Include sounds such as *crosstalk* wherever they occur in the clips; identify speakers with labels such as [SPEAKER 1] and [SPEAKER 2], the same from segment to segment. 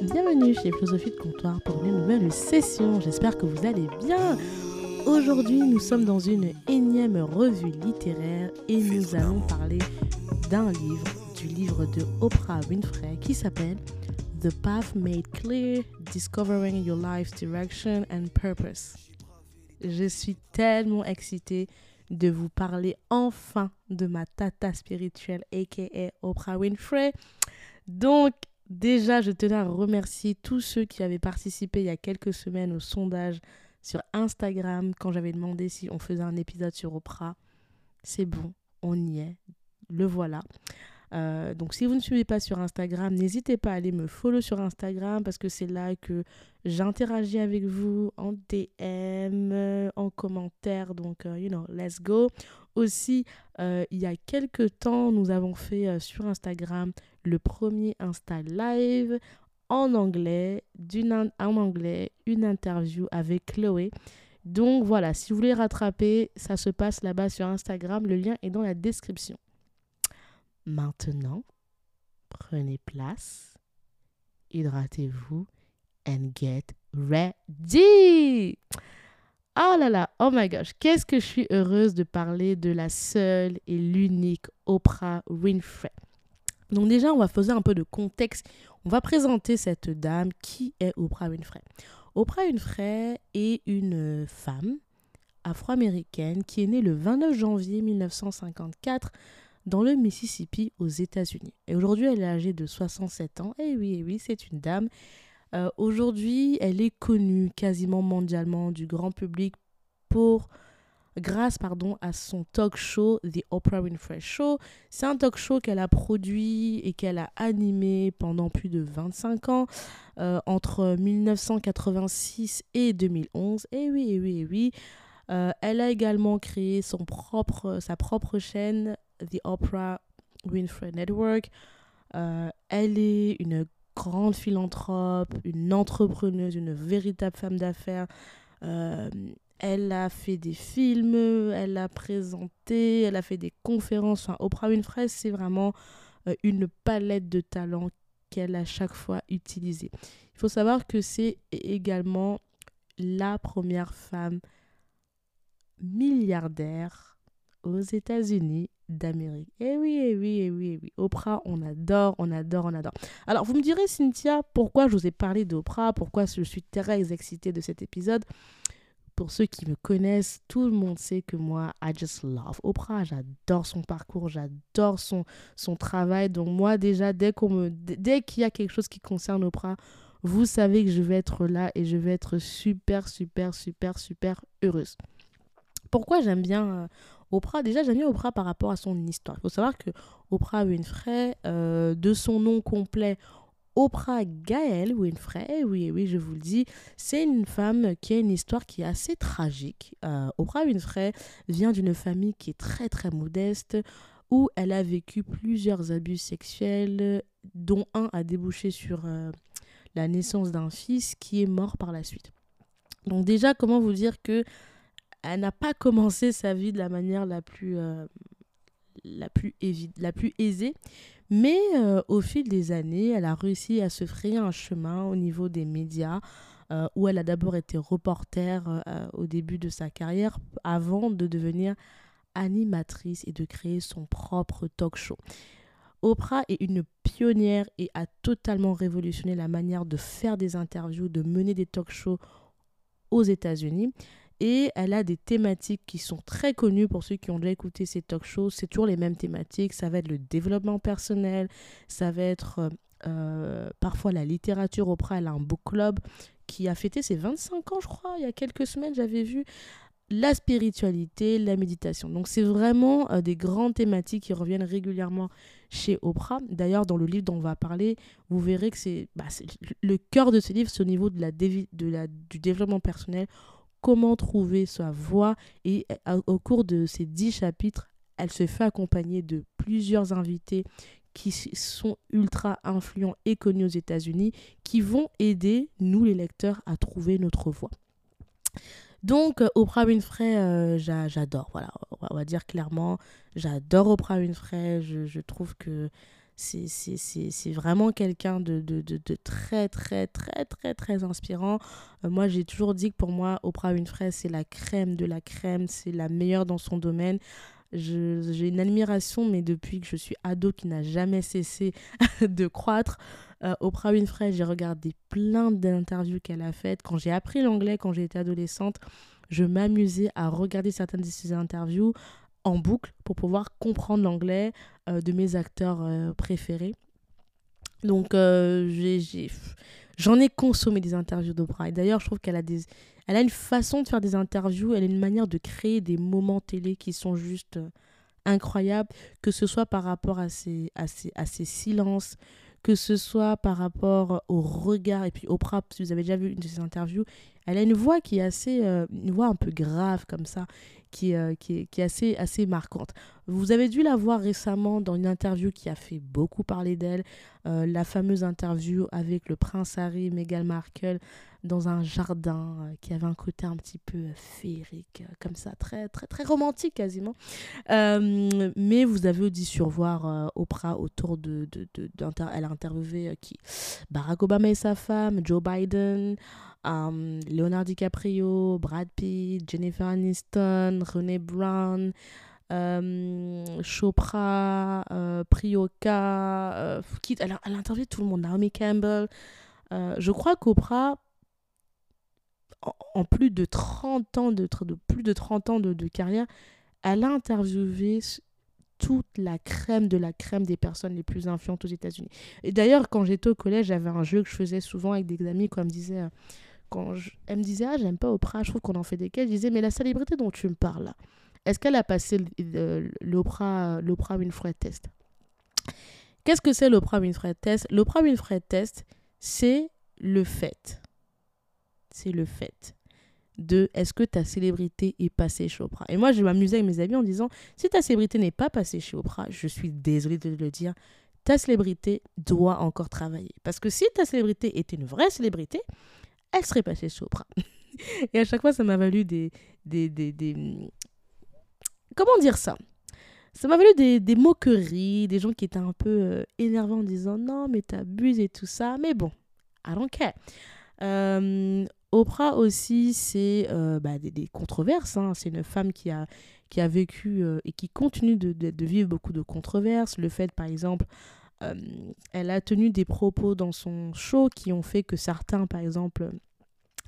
[SPEAKER 1] bienvenue chez Philosophie de Comptoir pour une nouvelle session. J'espère que vous allez bien. Aujourd'hui, nous sommes dans une énième revue littéraire et nous allons parler d'un livre, du livre de Oprah Winfrey qui s'appelle The Path Made Clear, Discovering Your Life's Direction and Purpose. Je suis tellement excitée de vous parler enfin de ma tata spirituelle, aka Oprah Winfrey. Donc, déjà, je tenais à remercier tous ceux qui avaient participé il y a quelques semaines au sondage sur Instagram quand j'avais demandé si on faisait un épisode sur Oprah. C'est bon, on y est. Le voilà. Euh, donc si vous ne suivez pas sur Instagram, n'hésitez pas à aller me follow sur Instagram parce que c'est là que j'interagis avec vous en DM, en commentaire. Donc, euh, you know, let's go. Aussi, euh, il y a quelques temps, nous avons fait sur Instagram le premier Insta Live en anglais, en anglais, une interview avec Chloé. Donc voilà, si vous voulez rattraper, ça se passe là-bas sur Instagram. Le lien est dans la description. Maintenant, prenez place, hydratez-vous and get ready. Oh là là, oh my gosh, qu'est-ce que je suis heureuse de parler de la seule et l'unique Oprah Winfrey. Donc déjà, on va faire un peu de contexte. On va présenter cette dame qui est Oprah Winfrey. Oprah Winfrey est une femme afro-américaine qui est née le 29 janvier 1954 dans le Mississippi aux États-Unis. Et aujourd'hui, elle est âgée de 67 ans. Et oui, oui, c'est une dame. Euh, aujourd'hui, elle est connue quasiment mondialement du grand public pour grâce pardon à son talk show The Oprah Winfrey Show. C'est un talk show qu'elle a produit et qu'elle a animé pendant plus de 25 ans euh, entre 1986 et 2011. Et oui, et oui, et oui. Euh, elle a également créé son propre, sa propre chaîne The Oprah Winfrey Network. Elle est une grande philanthrope, une entrepreneuse, une véritable femme d'affaires. Euh, elle a fait des films, elle a présenté, elle a fait des conférences. Enfin, Oprah Winfrey, c'est vraiment euh, une palette de talents qu'elle a chaque fois utilisée. Il faut savoir que c'est également la première femme milliardaire aux États-Unis d'Amérique. Eh oui, eh oui, eh oui, eh oui. Oprah, on adore, on adore, on adore. Alors, vous me direz, Cynthia, pourquoi je vous ai parlé d'Oprah, pourquoi je suis très excitée de cet épisode? Pour ceux qui me connaissent, tout le monde sait que moi, I just love Oprah. J'adore son parcours, j'adore son, son travail. Donc moi, déjà, dès qu'on me, dès qu'il y a quelque chose qui concerne Oprah, vous savez que je vais être là et je vais être super, super, super, super heureuse. Pourquoi j'aime bien euh, Oprah, déjà j'aime bien Oprah par rapport à son histoire. Il faut savoir que Oprah Winfrey, euh, de son nom complet, Oprah Gaëlle Winfrey, oui, oui, je vous le dis, c'est une femme qui a une histoire qui est assez tragique. Euh, Oprah Winfrey vient d'une famille qui est très très modeste, où elle a vécu plusieurs abus sexuels, dont un a débouché sur euh, la naissance d'un fils qui est mort par la suite. Donc déjà, comment vous dire que elle n'a pas commencé sa vie de la manière la plus, euh, la plus, aisée. Mais euh, au fil des années, elle a réussi à se frayer un chemin au niveau des médias, euh, où elle a d'abord été reporter au début de sa carrière, avant de devenir animatrice et de créer son propre talk show. Oprah est une pionnière et a totalement révolutionné la manière de faire des interviews, de mener des talk shows aux États-Unis. Et elle a des thématiques qui sont très connues pour ceux qui ont déjà écouté ces talk shows. C'est toujours les mêmes thématiques. Ça va être le développement personnel, ça va être euh, euh, parfois la littérature. Oprah, elle a un book club qui a fêté ses 25 ans, je crois. Il y a quelques semaines, j'avais vu la spiritualité, la méditation. Donc c'est vraiment euh, des grandes thématiques qui reviennent régulièrement chez Oprah. D'ailleurs, dans le livre dont on va parler, vous verrez que c'est bah, le cœur de ce livre, c'est au niveau de la, du développement personnel comment trouver sa voie. Et euh, au cours de ces dix chapitres, elle se fait accompagner de plusieurs invités qui sont ultra influents et connus aux États-Unis, qui vont aider nous les lecteurs à trouver notre voie. Donc euh, Oprah Winfrey, euh, j'adore. Voilà, on va dire clairement, j'adore Oprah Winfrey. Je, je trouve que c'est vraiment quelqu'un de, de, de, de, très, très, très, très, très inspirant. Euh, moi, j'ai toujours dit que pour moi, Oprah Winfrey, c'est la crème de la crème, c'est la meilleure dans son domaine. J'ai une admiration, mais depuis que je suis ado, qui n'a jamais cessé *laughs* de croître. Euh, Oprah Winfrey, j'ai regardé plein d'interviews qu'elle a faites. Quand j'ai appris l'anglais, quand j'étais adolescente, je m'amusais à regarder certaines de ses interviews en boucle pour pouvoir comprendre l'anglais euh, de mes acteurs euh, préférés. Donc, euh, j'en ai, consommé des interviews d'Oprah. Et d'ailleurs, je trouve qu'elle a, des, elle a une façon de faire des interviews, elle a une manière de créer des moments télé qui sont juste incroyables, que ce soit par rapport à ses, à ses, à ses silences, que ce soit par rapport au regard. Et puis Oprah, si vous avez déjà vu une de ses interviews, elle a une voix qui est assez, une voix un peu grave comme ça, euh, qui, est, qui, est, assez, assez marquante. Vous avez dû la voir récemment dans une interview qui a fait beaucoup parler d'elle, euh, la fameuse interview avec le prince Harry, Meghan Markle, dans un jardin euh, qui avait un côté un petit peu féerique, comme ça, très, très, très romantique quasiment. mais vous avez dû survoir Oprah autour de... de, de, elle a interviewé qui? Barack Obama et sa femme, Joe Biden. Um, Leonardo DiCaprio, Brad Pitt, Jennifer Aniston, René Brown, um, Chopra, uh, Prioka, uh, elle, a, elle a interviewé tout le monde, Naomi Campbell. Uh, je crois qu'Oprah, en, plus de 30 ans de, plus de 30 ans de, carrière, elle a interviewé toute la crème de la crème des personnes les plus influentes aux États-Unis. Et d'ailleurs, quand j'étais au collège, j'avais un jeu que je faisais souvent avec des amis, quand me disait quand elle me disait ah j'aime pas Oprah je trouve qu'on en fait des caisses je disais mais la célébrité dont tu me parles est-ce qu'elle a passé l'Oprah l'Oprah Winfrey test? Qu'est-ce que c'est l'Oprah Winfrey test? l'Oprah Winfrey test c'est le fait. C'est le fait de est-ce que ta célébrité est passée chez Oprah? Et moi je m'amusais avec mes amis en disant si ta célébrité n'est pas passée chez Oprah je suis désolée de le dire ta célébrité doit encore travailler. Parce que si ta célébrité était une vraie célébrité elle serait passée chez *laughs* Oprah. Et à chaque fois, ça m'a valu des, des, des, des, Comment dire ça? Ça m'a valu des, des, moqueries, des gens qui étaient un peu euh, énervés en disant non, mais t'abuses et tout ça. Mais bon, I don't care. Euh, Oprah aussi, c'est euh, bah, des, controverses. Hein. C'est une femme qui a, qui a vécu et qui continue de, vivre beaucoup de controverses. Le fait, par exemple, euh, elle a tenu des propos dans son show qui ont fait que certains, par exemple,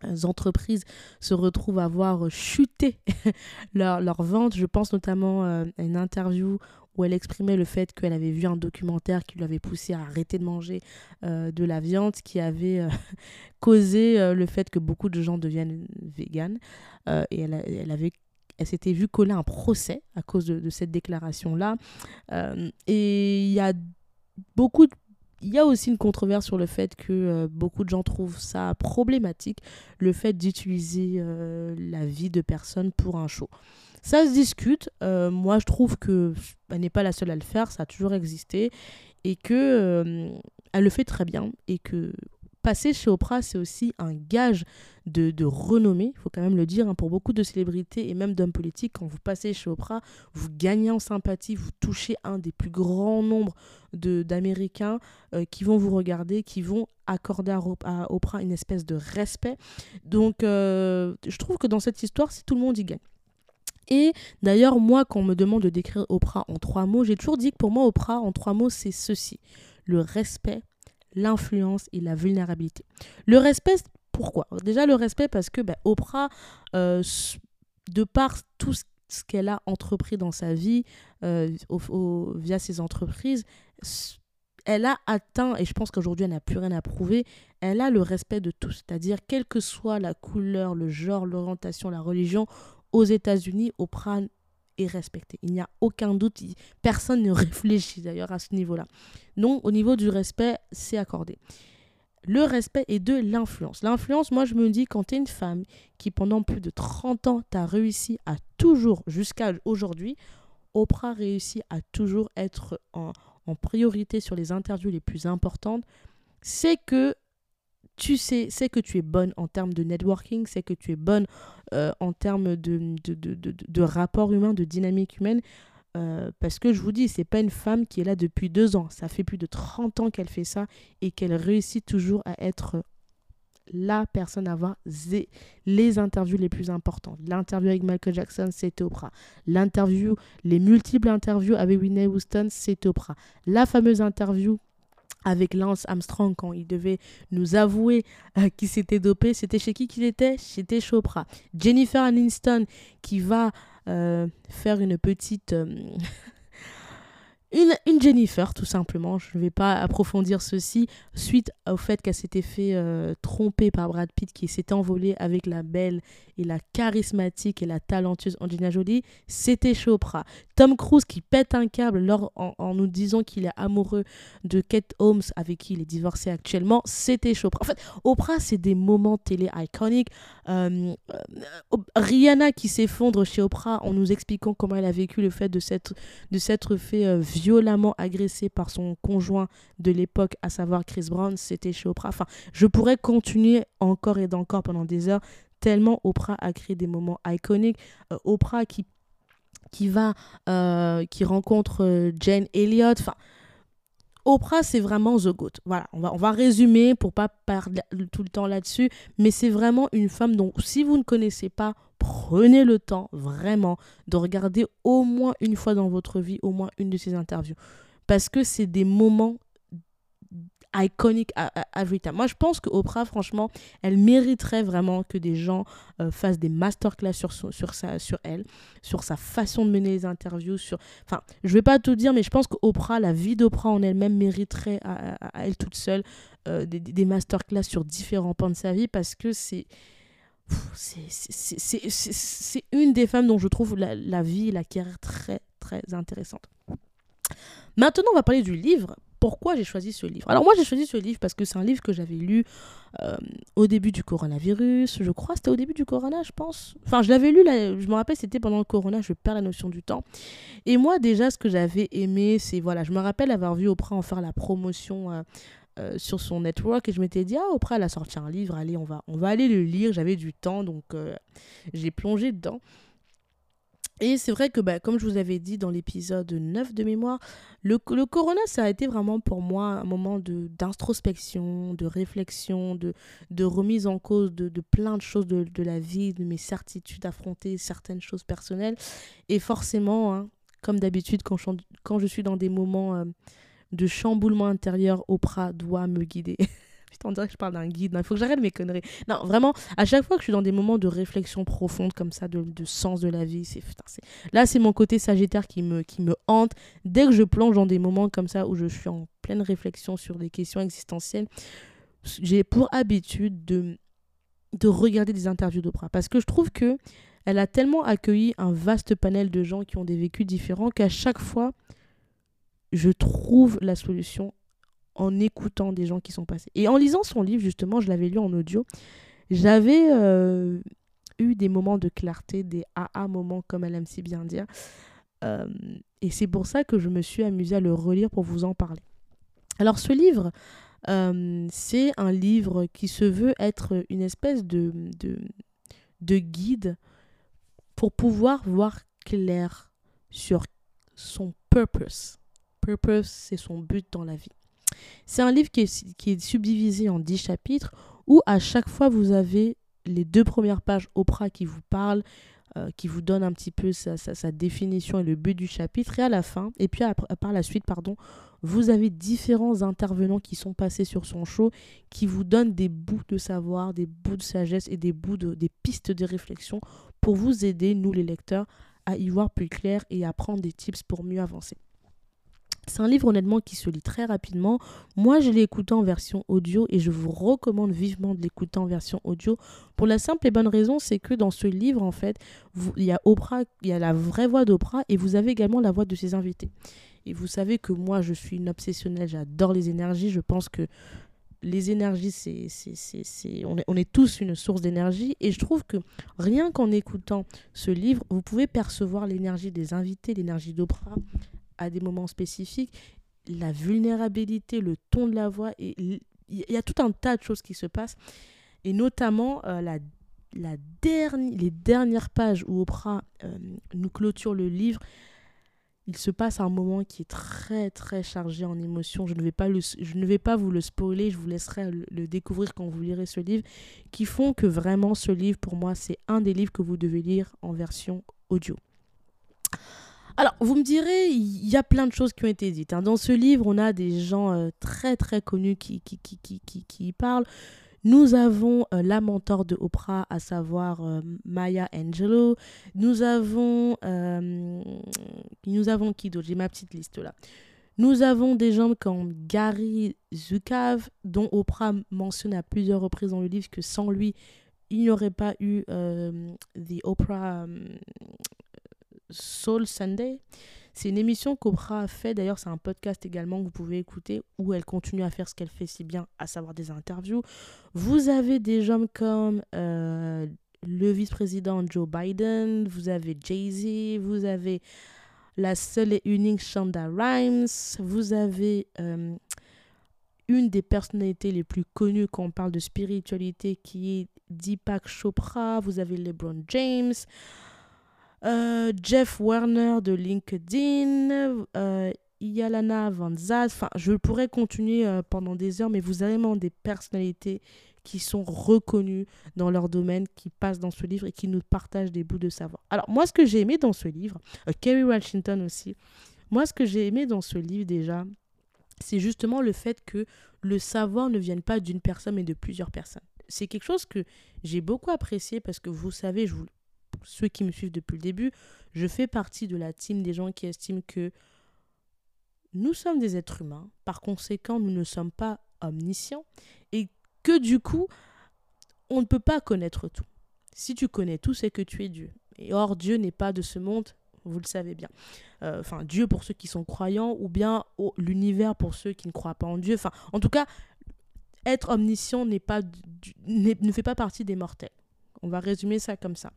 [SPEAKER 1] euh, entreprises se retrouvent à voir chuter *laughs* leur, leur vente. Je pense notamment euh, à une interview où elle exprimait le fait qu'elle avait vu un documentaire qui lui avait poussé à arrêter de manger de la viande, qui avait *laughs* causé le fait que beaucoup de gens deviennent véganes. et elle, elle avait elle s'était vue coller un procès à cause de, de cette déclaration-là. et il y a beaucoup il y a aussi une controverse sur le fait que euh, beaucoup de gens trouvent ça problématique, le fait d'utiliser euh, la vie de personnes pour un show. Ça se discute. Euh, moi, je trouve que elle n'est pas la seule à le faire. Ça a toujours existé et que elle le fait très bien et que passer chez Oprah, c'est aussi un gage de, renommée, il faut quand même le dire, hein, pour beaucoup de célébrités et même d'hommes politiques. Quand vous passez chez Oprah, vous gagnez en sympathie, vous touchez un des plus grands nombres d'Américains euh, qui vont vous regarder, qui vont accorder à, Oprah une espèce de respect. Donc, euh, je trouve que dans cette histoire, si tout le monde y gagne. Et d'ailleurs, moi, quand on me demande de décrire Oprah en trois mots, j'ai toujours dit que pour moi, Oprah, en trois mots, c'est ceci. Le respect, l'influence et la vulnérabilité. Le respect, pourquoi? Déjà le respect parce que ben, Oprah, euh, de par tout ce qu'elle a entrepris dans sa vie euh, via ses entreprises, elle a atteint, et je pense qu'aujourd'hui elle n'a plus rien à prouver, elle a le respect de tous. C'est-à-dire, quelle que soit la couleur, le genre, l'orientation, la religion, aux États-Unis, Oprah est respecté. Il n'y a aucun doute, personne ne *laughs* réfléchit d'ailleurs à ce niveau-là. Non, au niveau du respect, c'est accordé. Le respect est de l'influence. L'influence, moi je me dis, quand tu es une femme qui pendant plus de 30 ans, t'a réussi à toujours, jusqu'à aujourd'hui, Oprah réussit à toujours être en priorité sur les interviews les plus importantes, c'est que tu sais, c'est que tu es bonne en termes de networking, c'est que tu es bonne euh, en termes de, de, de, de, rapport humain, de dynamique humaine. Euh, parce que je vous dis, c'est pas une femme qui est là depuis deux ans. Ça fait plus de 30 ans qu'elle fait ça et qu'elle réussit toujours à être la personne à avoir les interviews les plus importantes. L'interview avec Michael Jackson, c'était Oprah. L'interview, les multiples interviews avec Whitney Houston, c'était Oprah. La fameuse interview avec Lance Armstrong quand il devait nous avouer euh, qu'il s'était dopé, c'était chez qui qu'il était? C'était chez Oprah. Jennifer Aniston qui va euh, faire une petite... Une, Jennifer, tout simplement. Je ne vais pas approfondir ceci. Suite au fait qu'elle s'était fait euh, tromper par Brad Pitt, qui s'était envolé avec la belle et la charismatique et la talentueuse Angelina Jolie, c'était Chopra. Tom Cruise qui pète un câble lors, en, nous disant qu'il est amoureux de Kate Holmes, avec qui il est divorcé actuellement, c'était Chopra. En fait, Oprah, c'est des moments télé iconiques. Euh, euh, Rihanna qui s'effondre chez Oprah en nous expliquant comment elle a vécu le fait de s'être, de fait euh, violemment agressée par son conjoint de l'époque, à savoir Chris Brown, c'était chez Oprah. Enfin, je pourrais continuer encore et encore pendant des heures tellement Oprah a créé des moments iconiques. Euh, Oprah qui, va, euh, qui rencontre euh, Jane Elliott. Enfin, Oprah, c'est vraiment The Goat. Voilà, on va, on va résumer pour pas parler tout le temps là-dessus, mais c'est vraiment une femme dont, si vous ne connaissez pas, prenez le temps vraiment de regarder au moins une fois dans votre vie, au moins une de ses interviews. Parce que c'est des moments iconique à, every time. Moi, je pense que Oprah, franchement, elle mériterait vraiment que des gens euh, fassent des masterclass sur, sur, sa, sur elle, sur sa façon de mener les interviews. Sur... Enfin, je vais pas tout dire, mais je pense qu'Oprah, la vie d'Oprah en elle-même mériterait à, elle toute seule euh, des, des masterclass sur différents pans de sa vie parce que c'est c'est une des femmes dont je trouve la, la vie et la carrière très, très intéressante. Maintenant, on va parler du livre pourquoi j'ai choisi ce livre. Alors moi j'ai choisi ce livre parce que c'est un livre que j'avais lu euh, au début du coronavirus, je crois c'était au début du corona je pense. Enfin je l'avais lu, je me rappelle c'était pendant le corona, je perds la notion du temps. Et moi déjà ce que j'avais aimé c'est, voilà, je me rappelle avoir vu Oprah en faire la promotion euh, euh, sur son network et je m'étais dit ah Oprah elle a sorti un livre, allez on va, on va aller le lire, j'avais du temps donc j'ai plongé dedans. Et c'est vrai que, bah, comme je vous avais dit dans l'épisode 9 de mémoire, le, corona, ça a été vraiment pour moi un moment d'introspection, de, réflexion, de, de remise en cause de, de plein de choses de, de, la vie, de mes certitudes, affronter certaines choses personnelles. Et forcément, hein, comme d'habitude, quand, quand, je suis dans des moments euh, de chamboulement intérieur, Oprah doit me guider. *laughs* Putain, on dirait que je parle d'un guide. Il faut que j'arrête mes conneries. Non, vraiment, à chaque fois que je suis dans des moments de réflexion profonde comme ça, de, de sens de la vie, c'est là, c'est mon côté sagittaire qui me, qui me hante. Dès que je plonge dans des moments comme ça où je suis en pleine réflexion sur des questions existentielles, j'ai pour habitude de, de regarder des interviews d'Oprah. Parce que je trouve que elle a tellement accueilli un vaste panel de gens qui ont des vécus différents qu'à chaque fois, je trouve la solution en écoutant des gens qui sont passés. Et en lisant son livre, justement, je l'avais lu en audio, j'avais euh, eu des moments de clarté, des AA moments, comme elle aime si bien dire. Euh, et c'est pour ça que je me suis amusée à le relire pour vous en parler. Alors ce livre, euh, c'est un livre qui se veut être une espèce de, de, de guide pour pouvoir voir clair sur son purpose. Purpose, c'est son but dans la vie. C'est un livre qui est, subdivisé en 10 chapitres où à chaque fois vous avez les deux premières pages Oprah qui vous parlent, euh, qui vous donne un petit peu sa, définition et le but du chapitre. Et à la fin, et puis par la suite, pardon, vous avez différents intervenants qui sont passés sur son show, qui vous donnent des bouts de savoir, des bouts de sagesse et des bouts de, des pistes de réflexion pour vous aider, nous les lecteurs, à y voir plus clair et à prendre des tips pour mieux avancer. C'est un livre honnêtement qui se lit très rapidement. Moi, je l'ai écouté en version audio et je vous recommande vivement de l'écouter en version audio pour la simple et bonne raison, c'est que dans ce livre, en fait, il y a Oprah, il y a la vraie voix d'Oprah et vous avez également la voix de ses invités. Et vous savez que moi, je suis une obsessionnelle, j'adore les énergies. Je pense que les énergies, c'est, c'est, on, est, on est tous une source d'énergie. Et je trouve que rien qu'en écoutant ce livre, vous pouvez percevoir l'énergie des invités, l'énergie d'Oprah, à des moments spécifiques, la vulnérabilité, le ton de la voix, et il y a tout un tas de choses qui se passent, et notamment euh, la, les dernières pages où Oprah euh, nous clôture le livre. il se passe un moment qui est très très chargé en émotions. Je ne vais pas, le, je ne vais pas vous le spoiler, je vous laisserai le, le, découvrir quand vous lirez ce livre, qui font que vraiment ce livre, pour moi, c'est un des livres que vous devez lire en version audio. Alors, vous me direz, il y a plein de choses qui ont été dites. Hein. Dans ce livre, on a des gens euh, très très connus qui, qui, qui, qui, qui, y parlent. Nous avons euh, la mentor de Oprah, à savoir euh, Maya Angelou. Nous avons, nous avons qui d'autre? J'ai ma petite liste là. Nous avons des gens comme Gary Zukav, dont Oprah mentionne à plusieurs reprises dans le livre que sans lui, il n'y aurait pas eu The Oprah Soul Sunday. C'est une émission qu'Oprah a fait, d'ailleurs c'est un podcast également que vous pouvez écouter où elle continue à faire ce qu'elle fait si bien, à savoir des interviews. Vous avez des gens comme euh, le vice-président Joe Biden, vous avez Jay-Z, vous avez la seule et unique Shonda Rhimes, vous avez euh, une des personnalités les plus connues quand on parle de spiritualité qui est Deepak Chopra, vous avez LeBron James, euh, Jeff Werner de LinkedIn, euh, Yalana Van Zaz. Enfin, je pourrais continuer euh, pendant des heures, mais vous avez vraiment des personnalités qui sont reconnues dans leur domaine, qui passent dans ce livre et qui nous partagent des bouts de savoir. Alors, moi, ce que j'ai aimé dans ce livre, Kerry Washington aussi, moi, ce que j'ai aimé dans ce livre déjà, c'est justement le fait que le savoir ne vienne pas d'une personne, mais de plusieurs personnes. C'est quelque chose que j'ai beaucoup apprécié parce que vous savez, je vous, ceux qui me suivent depuis le début, je fais partie de la team des gens qui estiment que nous sommes des êtres humains, par conséquent, nous ne sommes pas omniscients, et que du coup, on ne peut pas connaître tout. Si tu connais tout, c'est que tu es Dieu. Et or, Dieu n'est pas de ce monde, vous le savez bien. Euh, enfin, Dieu pour ceux qui sont croyants, ou bien l'univers pour ceux qui ne croient pas en Dieu. Enfin, en tout cas, être omniscient pas, ne fait pas partie des mortels. On va résumer ça comme ça.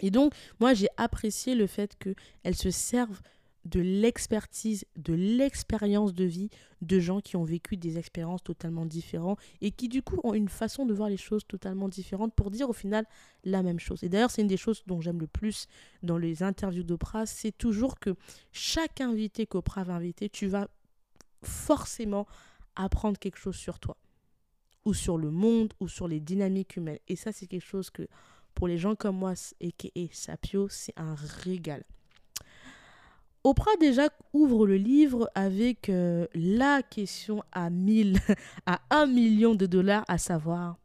[SPEAKER 1] Et donc, moi, j'ai apprécié le fait qu'elles se servent de l'expertise, de l'expérience de vie de gens qui ont vécu des expériences totalement différentes et qui du coup ont une façon de voir les choses totalement différentes pour dire au final la même chose. Et d'ailleurs, c'est une des choses dont j'aime le plus dans les interviews d'Oprah, c'est toujours que chaque invité qu'Oprah va inviter, tu vas forcément apprendre quelque chose sur toi ou sur le monde ou sur les dynamiques humaines. Et ça, c'est quelque chose que pour les gens comme moi, et Sapio, c'est un régal. Oprah déjà ouvre le livre avec euh, la question à 1000, *laughs* à 1 million de dollars, à savoir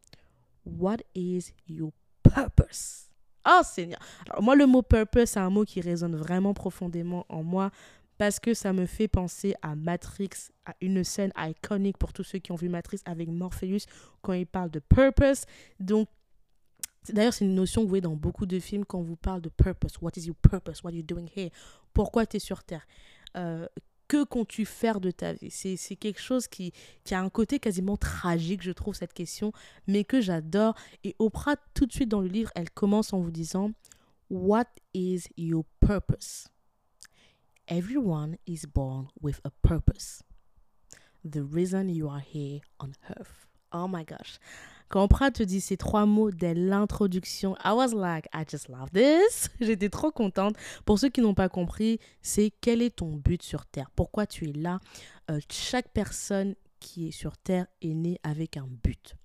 [SPEAKER 1] What is your purpose? Oh Seigneur! Alors moi, le mot purpose, c'est un mot qui résonne vraiment profondément en moi parce que ça me fait penser à Matrix, à une scène iconique pour tous ceux qui ont vu Matrix avec Morpheus quand il parle de purpose. Donc, D'ailleurs, c'est une notion que vous voyez dans beaucoup de films quand on vous parle de purpose. What is your purpose? What are you doing here? Pourquoi tu es sur Terre? Euh, que comptes-tu faire de ta vie? C'est quelque chose qui, qui a un côté quasiment tragique, je trouve, cette question, mais que j'adore. Et Oprah, tout de suite dans le livre, elle commence en vous disant What is your purpose? Everyone is born with a purpose. The reason you are here on earth. Oh my gosh. Quand Oprah te dit ces trois mots dès l'introduction, I was like, I just love this. *laughs* J'étais trop contente. Pour ceux qui n'ont pas compris, c'est quel est ton but sur Terre? Pourquoi tu es là? Euh, Chaque personne qui est sur Terre est née avec un but.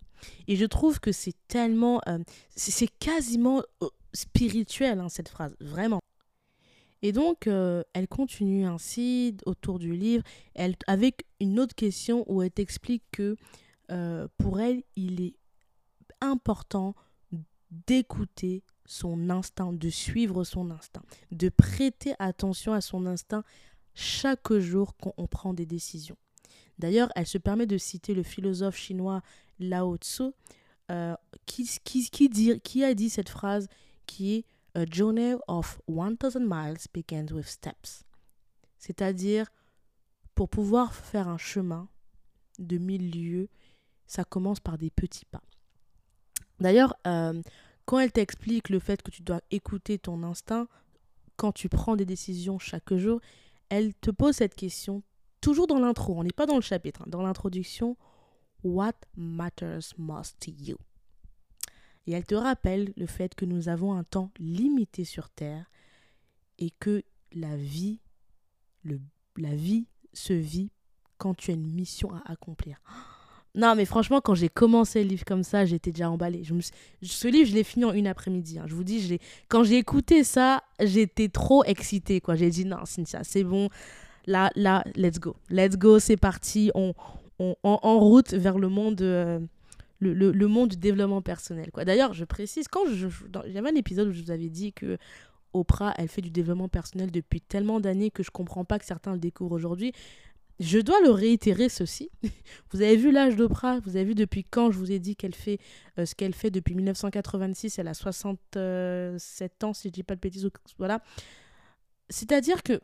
[SPEAKER 1] Et je trouve que c'est tellement, euh, c'est quasiment euh, spirituel hein, cette phrase, vraiment. Et donc, elle continue ainsi autour du livre, avec une autre question où elle t'explique que pour elle, il est important d'écouter son instinct, de suivre son instinct, de prêter attention à son instinct chaque jour quand on prend des décisions. D'ailleurs, elle se permet de citer le philosophe chinois Lao Tzu, euh, qui, qui, qui, a dit cette phrase qui est A journey of 1000 miles begins with steps. C'est-à-dire, pour pouvoir faire un chemin de mille lieues, ça commence par des petits pas. D'ailleurs, euh, quand elle t'explique le fait que tu dois écouter ton instinct, quand tu prends des décisions chaque jour, elle te pose cette question, toujours dans l'intro, on n'est pas dans le chapitre, hein, dans l'introduction, What matters most to you? Et elle te rappelle le fait que nous avons un temps limité sur Terre et que la vie le, la vie se vit quand tu as une mission à accomplir. Non, mais franchement, quand j'ai commencé le livre comme ça, j'étais déjà emballée. Je me Ce livre, je l'ai fini en une après-midi. Hein. Je vous dis, quand j'ai écouté ça, j'étais trop excitée. quoi. J'ai dit, non, Cynthia, c'est bon. Là, là, let's go. Let's go, c'est parti. On, on, en, route vers le monde, euh, le, le, monde du développement personnel. quoi. D'ailleurs, je précise, quand j'avais un épisode où je vous avais dit que Oprah, elle fait du développement personnel depuis tellement d'années que je comprends pas que certains le découvrent aujourd'hui. Je dois le réitérer ceci. *laughs* Vous avez vu l'âge d'Oprah? Vous avez vu depuis quand je vous ai dit qu'elle fait euh, ce qu'elle fait depuis 1986 Elle a 67 ans, si je dis pas de bêtises. Voilà. C'est-à-dire que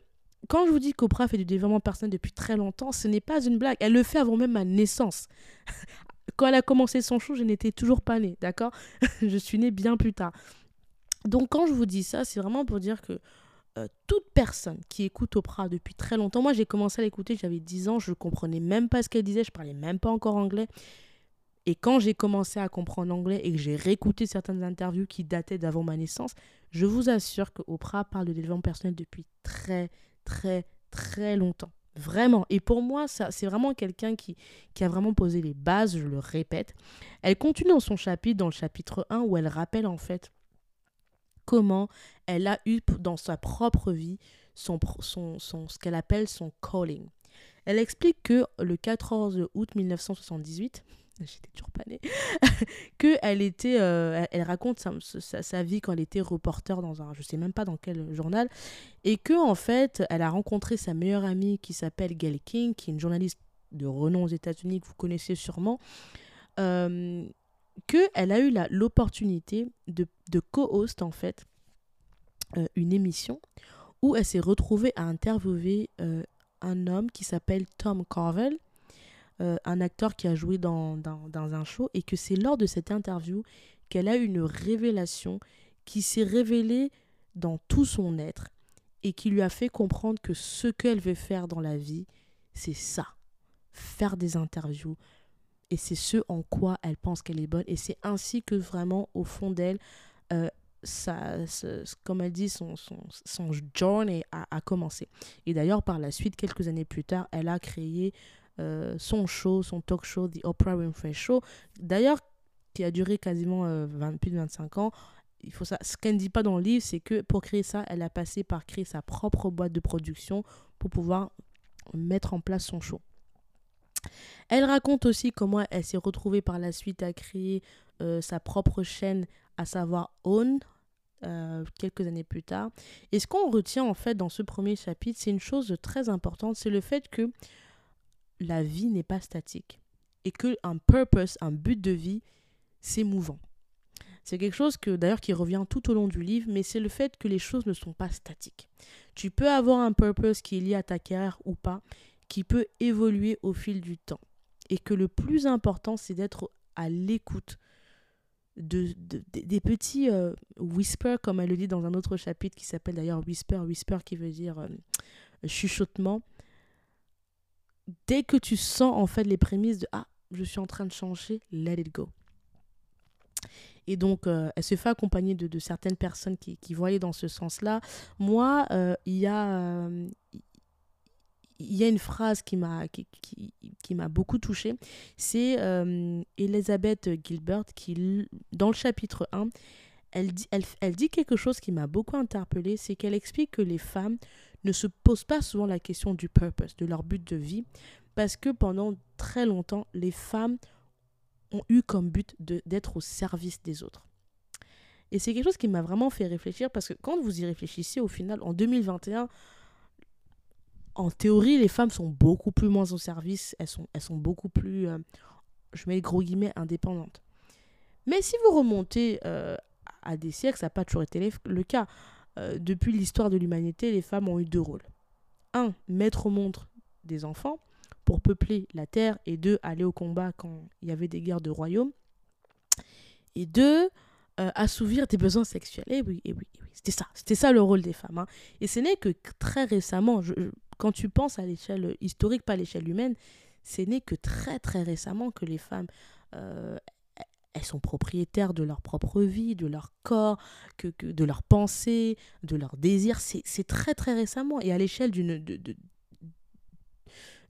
[SPEAKER 1] quand je vous dis qu'Oprah fait du développement personnel depuis très longtemps, ce n'est pas une blague. Elle le fait avant même ma naissance. *laughs* quand elle a commencé son show, je n'étais toujours pas née, d'accord? *laughs* Je suis née bien plus tard. Donc quand je vous dis ça, c'est vraiment pour dire que euh, toute personne qui écoute Oprah depuis très longtemps, moi j'ai commencé à l'écouter, j'avais 10 ans, je comprenais même pas ce qu'elle disait, je parlais même pas encore anglais. Et quand j'ai commencé à comprendre anglais et que j'ai réécouté certaines interviews qui dataient d'avant ma naissance, je vous assure que Oprah parle de développement personnel depuis très, très, très longtemps. Vraiment. Et pour moi, ça, c'est vraiment quelqu'un qui, qui a vraiment posé les bases, je le répète. Elle continue dans son chapitre, dans le chapitre 1, où elle rappelle en fait comment elle a eu dans sa propre vie son, son, son ce qu'elle appelle son calling. Elle explique que le 14 août 1978, *laughs* j'étais toujours pas née, *laughs* que elle était, euh, elle, raconte sa, sa, vie quand elle était reporter dans un, je sais même pas dans quel journal, et que en fait, elle a rencontré sa meilleure amie qui s'appelle Gail King, qui est une journaliste de renom aux États-Unis que vous connaissez sûrement, euh, qu'elle a eu l'opportunité de, de co-host en fait euh, une émission où elle s'est retrouvée à interviewer euh, un homme qui s'appelle Tom Carvel, euh, un acteur qui a joué dans, dans, dans un show, et que c'est lors de cette interview qu'elle a eu une révélation qui s'est révélée dans tout son être et qui lui a fait comprendre que ce qu'elle veut faire dans la vie, c'est ça, faire des interviews, et c'est ce en quoi elle pense qu'elle est bonne. Et c'est ainsi que vraiment, au fond d'elle, euh, ça, comme elle dit, son, son, son journey a, commencé. Et d'ailleurs, par la suite, quelques années plus tard, elle a créé euh, son show, son talk show, The Oprah Winfrey Show. D'ailleurs, qui a duré quasiment euh, plus de 25 ans. Il faut ça. Ce qu'elle ne dit pas dans le livre, c'est que pour créer ça, elle a passé par créer sa propre boîte de production pour pouvoir mettre en place son show. Elle raconte aussi comment elle s'est retrouvée par la suite à créer euh, sa propre chaîne, à savoir Own, euh, quelques années plus tard. Et ce qu'on retient en fait dans ce premier chapitre, c'est une chose très importante, c'est le fait que la vie n'est pas statique et que un purpose, un but de vie, c'est mouvant. C'est quelque chose que d'ailleurs qui revient tout au long du livre, mais c'est le fait que les choses ne sont pas statiques. Tu peux avoir un purpose qui est lié à ta carrière ou pas, qui peut évoluer au fil du temps. Et que le plus important, c'est d'être à l'écoute de, des petits euh, whispers, comme elle le dit dans un autre chapitre qui s'appelle d'ailleurs whisper, whisper qui veut dire euh, chuchotement. Dès que tu sens en fait les prémices de Ah, je suis en train de changer, let it go. Et donc, euh, elle se fait accompagner de, certaines personnes qui, qui voyaient dans ce sens-là. Moi, il y a, il y a une phrase qui m'a qui, qui, beaucoup touchée. C'est euh, Elizabeth Gilbert qui, dans le chapitre 1, elle dit, elle, elle dit quelque chose qui m'a beaucoup interpellée, c'est qu'elle explique que les femmes ne se posent pas souvent la question du purpose, de leur but de vie, parce que pendant très longtemps, les femmes ont eu comme but d'être au service des autres. Et c'est quelque chose qui m'a vraiment fait réfléchir, parce que quand vous y réfléchissez, au final, en 2021, en théorie, les femmes sont beaucoup plus moins au service, elles sont, elles sont beaucoup plus, euh, je mets gros guillemets, indépendantes. Mais si vous remontez euh, à des siècles, ça n'a pas toujours été le cas. Euh, depuis l'histoire de l'humanité, les femmes ont eu deux rôles. Un, mettre au monde des enfants pour peupler la terre, et deux, aller au combat quand il y avait des guerres de royaumes. Et deux, assouvir des besoins sexuels. Et oui, et oui, c'était ça. C'était ça le rôle des femmes. Hein. Et ce n'est que très récemment, quand tu penses à l'échelle historique, pas à l'échelle humaine, ce n'est que très très récemment que les femmes, euh, elles sont propriétaires de leur propre vie, de leur corps, de leurs pensées, de leurs désirs. C'est très très récemment. Et à l'échelle d'une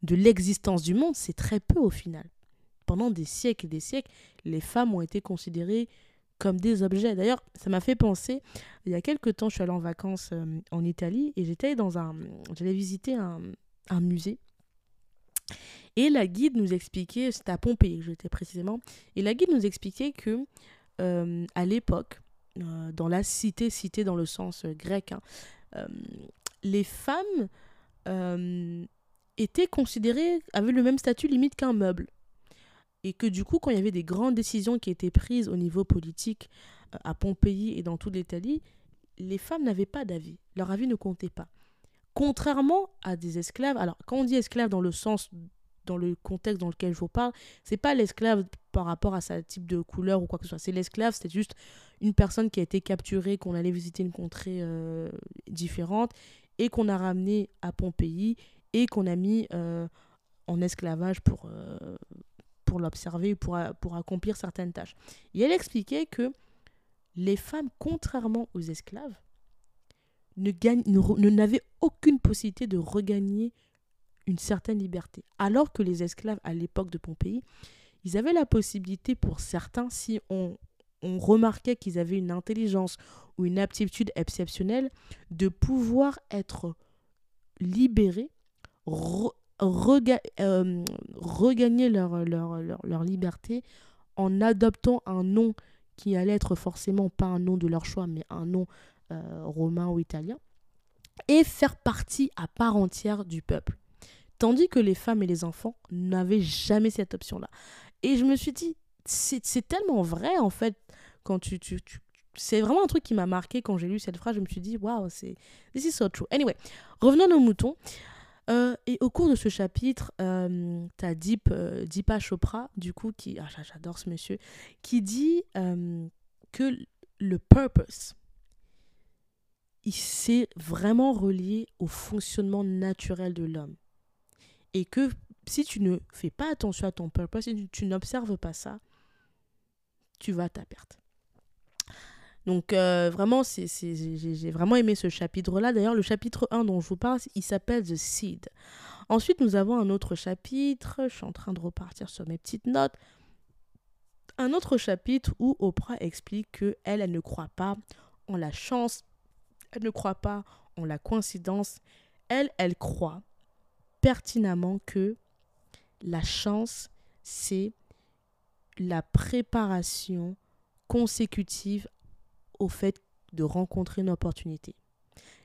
[SPEAKER 1] de l'existence du monde, c'est très peu au final. Pendant des siècles et des siècles, les femmes ont été considérées comme des objets. D'ailleurs, ça m'a fait penser, il y a quelques temps, je suis allée en vacances euh, en Italie et j'étais dans un... J'allais visiter un, musée. Et la guide nous expliquait, c'était à Pompéi que j'étais précisément, et la guide nous expliquait que euh, à l'époque, euh, dans la cité, cité dans le sens grec, hein, les femmes étaient considérées, avaient le même statut limite qu'un meuble et que du coup, quand il y avait des grandes décisions qui étaient prises au niveau politique euh, à Pompéi et dans toute l'Italie, les femmes n'avaient pas d'avis. Leur avis ne comptait pas. Contrairement à des esclaves, alors quand on dit esclave dans le sens, dans le contexte dans lequel je vous parle, c'est pas l'esclave par rapport à sa type de couleur ou quoi que ce soit. C'est l'esclave, c'est juste une personne qui a été capturée, qu'on allait visiter une contrée euh, différente et qu'on a ramené à Pompéi et qu'on a mis euh, en esclavage pour, pour l'observer, pour, pour accomplir certaines tâches. Et elle expliquait que les femmes, contrairement aux esclaves, n'avaient aucune possibilité de regagner une certaine liberté. Alors que les esclaves, à l'époque de Pompéi, ils avaient la possibilité pour certains, si on, on remarquait qu'ils avaient une intelligence ou une aptitude exceptionnelle, de pouvoir être libérés, euh, regagner leur, leur, leur, liberté en adoptant un nom qui allait être forcément pas un nom de leur choix, mais un nom euh, romain ou italien, et faire partie à part entière du peuple. Tandis que les femmes et les enfants n'avaient jamais cette option-là. Et je me suis dit, c'est tellement vrai en fait, quand tu, tu, c'est vraiment un truc qui m'a marqué quand j'ai lu cette phrase. Je me suis dit, waouh, c'est this is so true. Anyway, revenons à nos moutons. Euh, et au cours de ce chapitre, euh, tu as Deep, euh, Deepa Chopra, du coup, qui, ah, j'adore ce monsieur, qui dit euh, que le purpose, il s'est vraiment relié au fonctionnement naturel de l'homme. Et que si tu ne fais pas attention à ton purpose, si tu n'observes pas ça, tu vas à ta perte. Donc euh, vraiment, j'ai vraiment aimé ce chapitre-là. D'ailleurs, le chapitre 1 dont je vous parle, il s'appelle The Seed. Ensuite, nous avons un autre chapitre. Je suis en train de repartir sur mes petites notes. Un autre chapitre où Oprah explique que elle, elle ne croit pas en la chance. Elle ne croit pas en la coïncidence. Elle, elle croit pertinemment que la chance, c'est la préparation consécutive au fait de rencontrer une opportunité.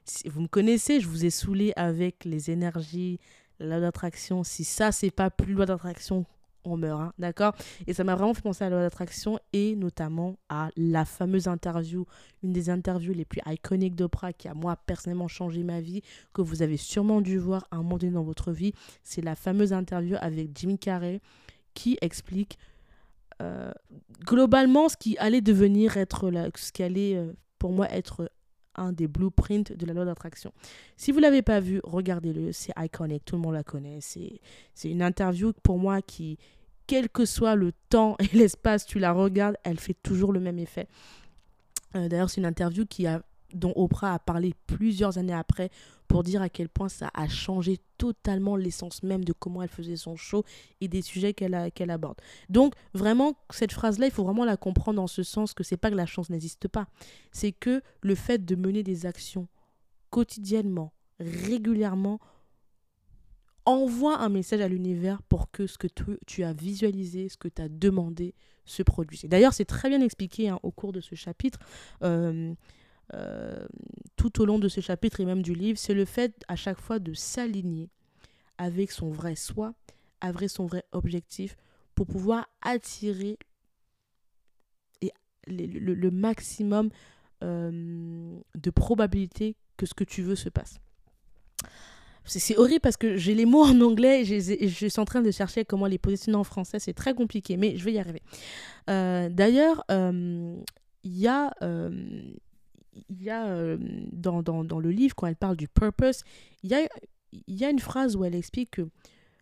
[SPEAKER 1] Si vous me connaissez, je vous ai saoulé avec les énergies, la loi d'attraction. Si ça, c'est pas plus loi d'attraction, on meurt, hein, d'accord? Et ça m'a vraiment fait penser à la loi d'attraction et notamment à la fameuse interview, une des interviews les plus iconiques d'Oprah qui a moi personnellement changé ma vie, que vous avez sûrement dû voir à un moment donné dans votre vie. C'est la fameuse interview avec Jim Carrey qui explique euh, globalement, ce qui allait devenir être la, ce qui allait euh, pour moi être un des blueprints de la loi d'attraction. Si vous l'avez pas vu, regardez-le, c'est iconique, tout le monde la connaît. C'est une interview pour moi qui, quel que soit le temps et *laughs* l'espace, tu la regardes, elle fait toujours le même effet. Euh, d'ailleurs, c'est une interview qui a, dont Oprah a parlé plusieurs années après pour dire à quel point ça a changé totalement l'essence même de comment elle faisait son show et des sujets qu'elle aborde. Donc vraiment cette phrase là, il faut vraiment la comprendre dans ce sens que c'est pas que la chance n'existe pas, c'est que le fait de mener des actions quotidiennement, régulièrement envoie un message à l'univers pour que ce que tu, as visualisé, ce que tu as demandé se produise. D'ailleurs, c'est très bien expliqué hein, au cours de ce chapitre. Euh, euh, tout au long de ce chapitre et même du livre, c'est le fait à chaque fois de s'aligner avec son vrai soi, avec son vrai objectif, pour pouvoir attirer et le, maximum euh, de probabilité que ce que tu veux se passe. C'est horrible parce que j'ai les mots *laughs* en anglais et, je suis en train de chercher comment les positionner en français. C'est très compliqué, mais je vais y arriver. Euh, d'ailleurs, il y a il y a euh, dans, dans, dans, le livre, quand elle parle du purpose, il y a, il y a une phrase où elle explique que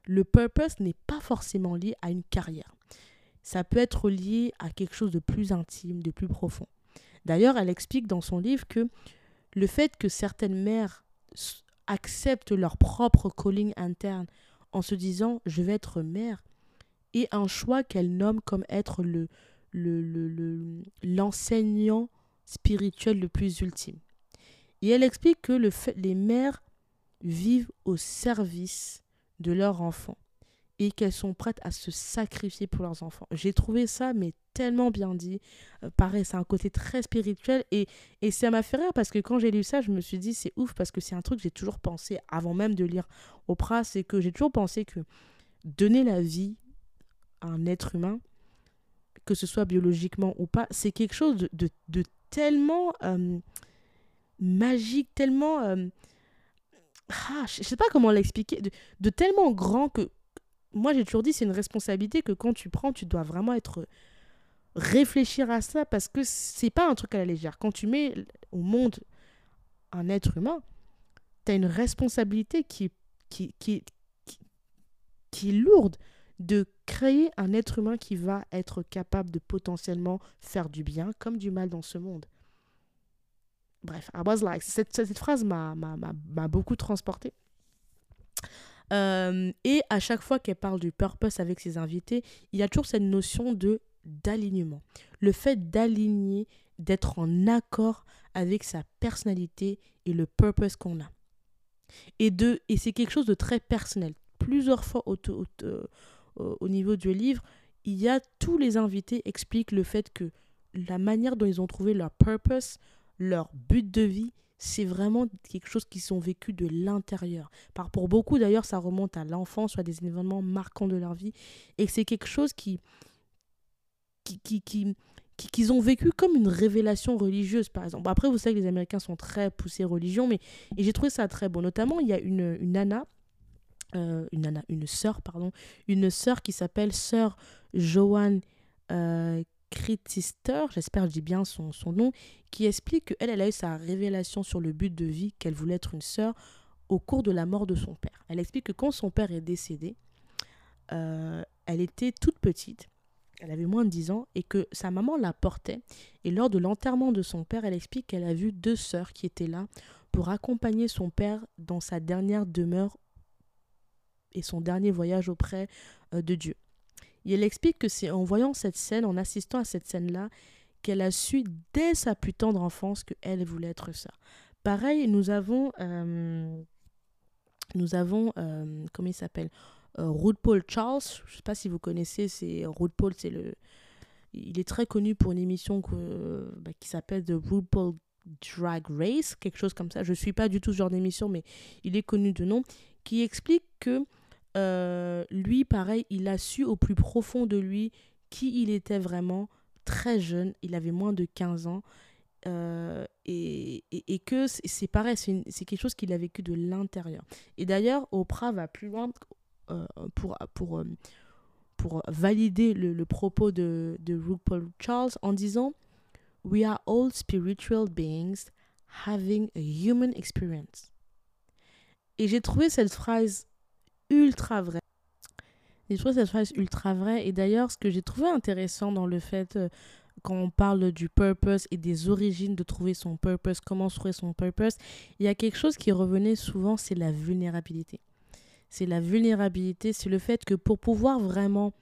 [SPEAKER 1] le purpose n'est pas forcément lié à une carrière. Ça peut être lié à quelque chose de plus intime, de plus profond. D'ailleurs, elle explique dans son livre que le fait que certaines mères acceptent leur propre calling interne en se disant je vais être mère et un choix qu'elle nomme comme être le l'enseignant le, spirituel le plus ultime. Et elle explique que le les mères vivent au service de leurs enfants et qu'elles sont prêtes à se sacrifier pour leurs enfants. J'ai trouvé ça mais tellement bien dit. Euh, pareil, c'est un côté très spirituel et, et ça m'a fait rire parce que quand j'ai lu ça, je me suis dit c'est ouf parce que c'est un truc que j'ai toujours pensé avant même de lire Oprah, c'est que j'ai toujours pensé que donner la vie à un être humain, que ce soit biologiquement ou pas, c'est quelque chose de, tellement euh, magique, tellement... Euh, ah, je sais pas comment l'expliquer, de, tellement grand que moi j'ai toujours dit c'est une responsabilité que quand tu prends, tu dois vraiment être réfléchir à ça parce que c'est pas un truc à la légère. Quand tu mets au monde un être humain, tu as une responsabilité qui, qui, qui, qui, est lourde de créer un être humain qui va être capable de potentiellement faire du bien comme du mal dans ce monde. Bref, I was like, cette, phrase m'a beaucoup transporté. Euh, et à chaque fois qu'elle parle du purpose avec ses invités, il y a toujours cette notion de d'alignement. Le fait d'aligner, d'être en accord avec sa personnalité et le purpose qu'on a. Et, et c'est quelque chose de très personnel. Plusieurs fois au, niveau du livre, il y a tous les invités expliquent le fait que la manière dont ils ont trouvé leur purpose, leur but de vie, c'est vraiment quelque chose qui sont vécus de l'intérieur. Pour beaucoup d'ailleurs, ça remonte à l'enfance, soit des événements marquants de leur vie, et c'est quelque chose qui, qui, qui, qu'ils ont vécu comme une révélation religieuse, par exemple. Après, vous savez que les Américains sont très poussés religion, mais et j'ai trouvé ça très beau. Notamment, il y a une, une nana, euh, une nana, sœur, pardon, une sœur qui s'appelle sœur Joanne euh, j'espère que je dis bien son, son nom, qui explique qu'elle, elle a eu sa révélation sur le but de vie, qu'elle voulait être une sœur, au cours de la mort de son père. Elle explique que quand son père est décédé, euh, elle était toute petite elle avait moins de 10 ans, et que sa maman la portait. Et lors de l'enterrement de son père, elle explique qu'elle a vu deux sœurs qui étaient là pour accompagner son père dans sa dernière demeure et son dernier voyage auprès euh, de Dieu. Et elle explique que c'est en voyant cette scène, en assistant à cette scène-là, qu'elle a su dès sa plus tendre enfance qu'elle voulait être ça. Pareil, nous avons... Euh, nous avons... Euh, comment il s'appelle euh, Paul Charles, je ne sais pas si vous connaissez, c'est Paul, c'est le, il est très connu pour une émission que, bah, qui s'appelle The RuPaul Drag Race, quelque chose comme ça. Je ne suis pas du tout ce genre d'émission, mais il est connu de nom, qui explique que euh, lui, pareil, il a su au plus profond de lui qui il était vraiment très jeune, il avait moins de 15 ans, euh, et, et, que c'est pareil, c'est quelque chose qu'il a vécu de l'intérieur. Et d'ailleurs, Oprah va plus loin euh, pour, pour, pour valider le, le, propos de, de RuPaul Charles en disant We are all spiritual beings having a human experience. Et j'ai trouvé cette phrase ultra vraie. J'ai trouvé cette phrase ultra vraie. Et d'ailleurs, ce que j'ai trouvé intéressant dans le fait, euh, quand on parle du purpose et des origines de trouver son purpose, comment trouver son purpose, il y a quelque chose qui revenait souvent, c'est la vulnérabilité c'est la vulnérabilité, c'est le fait que pour pouvoir vraiment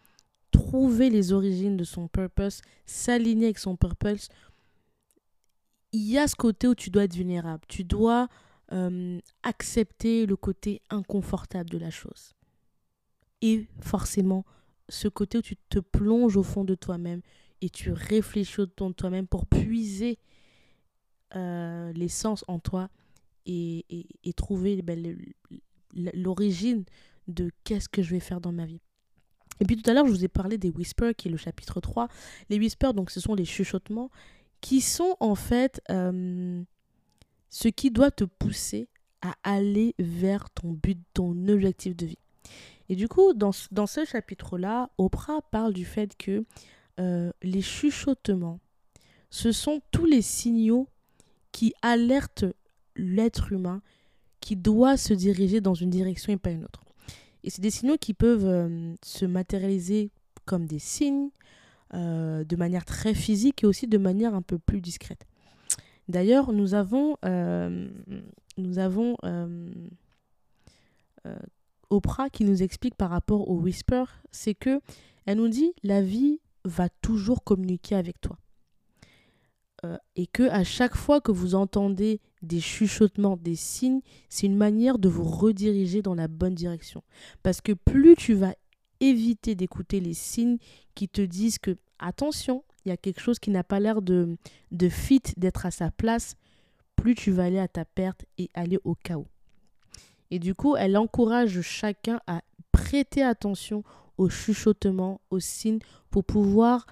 [SPEAKER 1] trouver les origines de son purpose, s'aligner avec son purpose, il y a ce côté où tu dois être vulnérable. Tu dois euh, accepter le côté inconfortable de la chose. Et forcément, ce côté où tu te plonges au fond de toi-même et tu réfléchis au fond de toi-même pour puiser euh, l'essence en toi et, et, trouver ben, l'origine de qu'est-ce que je vais faire dans ma vie. Et puis tout à l'heure, je vous ai parlé des whispers, qui est le chapitre 3. Les whispers, donc, ce sont les chuchotements qui sont en fait euh, ce qui doit te pousser à aller vers ton but, ton objectif de vie. Et du coup, dans, dans ce chapitre-là, Oprah parle du fait que euh, les chuchotements, ce sont tous les signaux qui alertent l'être humain qui doit se diriger dans une direction et pas une autre. Et c'est des signaux qui peuvent euh, se matérialiser comme des signes, euh, de manière très physique et aussi de manière un peu plus discrète. D'ailleurs, nous avons, euh, nous avons Oprah qui nous explique par rapport au whisper, c'est que elle nous dit la vie va toujours communiquer avec toi. Euh, et que à chaque fois que vous entendez des chuchotements, des signes, c'est une manière de vous rediriger dans la bonne direction. Parce que plus tu vas éviter d'écouter les signes qui te disent que attention, il y a quelque chose qui n'a pas l'air de, de fit, d'être à sa place, plus tu vas aller à ta perte et aller au chaos. Et du coup, elle encourage chacun à prêter attention aux chuchotements, aux signes, pour pouvoir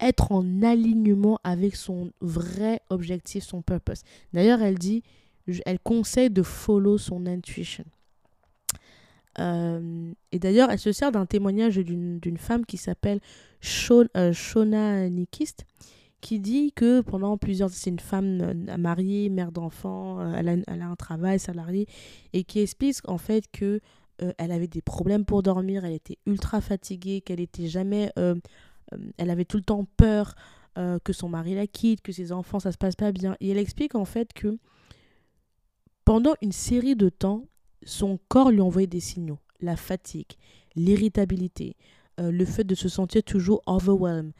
[SPEAKER 1] être en alignement avec son vrai objectif, son purpose. D'ailleurs, elle dit, elle conseille de follow son intuition. Euh, et d'ailleurs, elle se sert d'un témoignage d'une femme qui s'appelle Shona Nikist, qui dit que pendant plusieurs... C'est une femme euh, mariée, mère d'enfants, elle a, elle, a, un travail salarié, et qui explique en fait que elle avait des problèmes pour dormir, elle était ultra fatiguée, qu'elle était jamais... elle avait tout le temps peur que son mari la quitte, que ses enfants, ça se passe pas bien. Et elle explique en fait que pendant une série de temps, son corps lui envoyait des signaux. La fatigue, l'irritabilité, euh, le fait de se sentir toujours overwhelmed,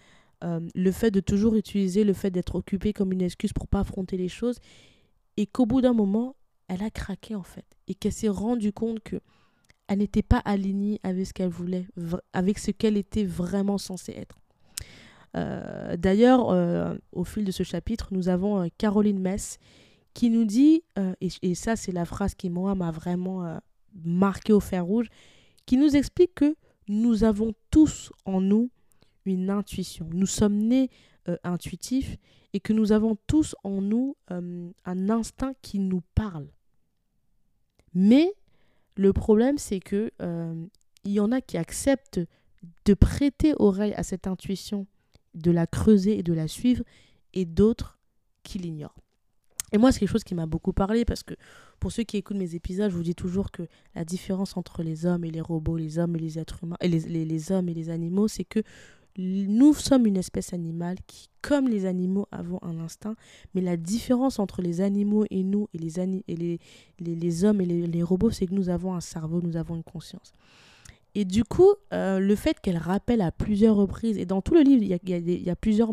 [SPEAKER 1] euh, le fait de toujours utiliser le fait d'être occupé comme une excuse pour pas affronter les choses. Et qu'au bout d'un moment, elle a craqué en fait. Et qu'elle s'est rendue compte que elle n'était pas alignée avec ce qu'elle voulait, avec ce qu'elle était vraiment censée être. Euh, d'ailleurs, au fil de ce chapitre, nous avons Caroline Mess qui nous dit, euh, et, ça c'est la phrase qui moi m'a vraiment marqué au fer rouge, qui nous explique que nous avons tous en nous une intuition. Nous sommes nés euh, intuitifs et que nous avons tous en nous un instinct qui nous parle. Mais le problème c'est que il y en a qui acceptent de prêter oreille à cette intuition, de la creuser et de la suivre, et d'autres qui l'ignorent. Et moi, c'est quelque chose qui m'a beaucoup parlé parce que pour ceux qui écoutent mes épisodes, je vous dis toujours que la différence entre les hommes et les robots, les hommes et les êtres humains, et les, les, hommes et les animaux, c'est que nous sommes une espèce animale qui, comme les animaux, avons un instinct. Mais la différence entre les animaux et nous, et les, et les, les, les hommes et les, robots, c'est que nous avons un cerveau, nous avons une conscience. Et du coup, euh, le fait qu'elle rappelle à plusieurs reprises, et dans tout le livre, il y il y a, plusieurs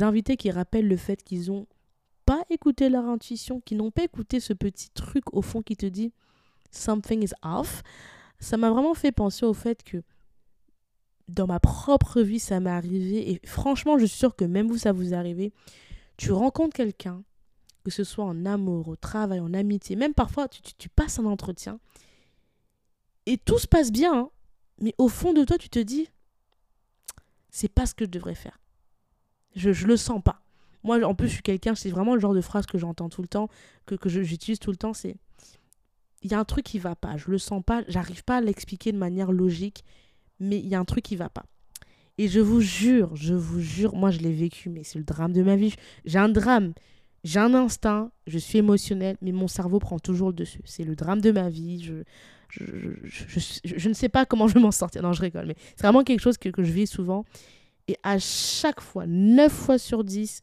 [SPEAKER 1] invités qui rappellent le fait qu'ils ont pas écouté leur intuition, qui n'ont pas écouté ce petit truc au fond qui te dit something is off, ça m'a vraiment fait penser au fait que dans ma propre vie, ça m'est arrivé. Et franchement, je suis sûre que même vous, ça vous est arrivé. Tu rencontres quelqu'un, que ce soit en amour, au travail, en amitié, même parfois, tu, passes un entretien et tout se passe bien. Hein. mais au fond de toi, tu te dis, c'est pas ce que je devrais faire. Je le sens pas. Moi, en plus, je suis quelqu'un, c'est vraiment le genre de phrase que j'entends tout le temps, que, que j'utilise tout le temps, c'est il y a un truc qui va pas, je le sens pas, j'arrive pas à l'expliquer de manière logique, mais il y a un truc qui va pas. Et je vous jure, je vous jure, moi je l'ai vécu, mais c'est le drame de ma vie. J'ai un drame, j'ai un instinct, je suis émotionnel, mais mon cerveau prend toujours le dessus. C'est le drame de ma vie. Je, je, je, je, ne sais pas comment je vais m'en sortir. Non, je rigole, mais c'est vraiment quelque chose que, que je vis souvent. Et à chaque fois, 9 fois sur 10,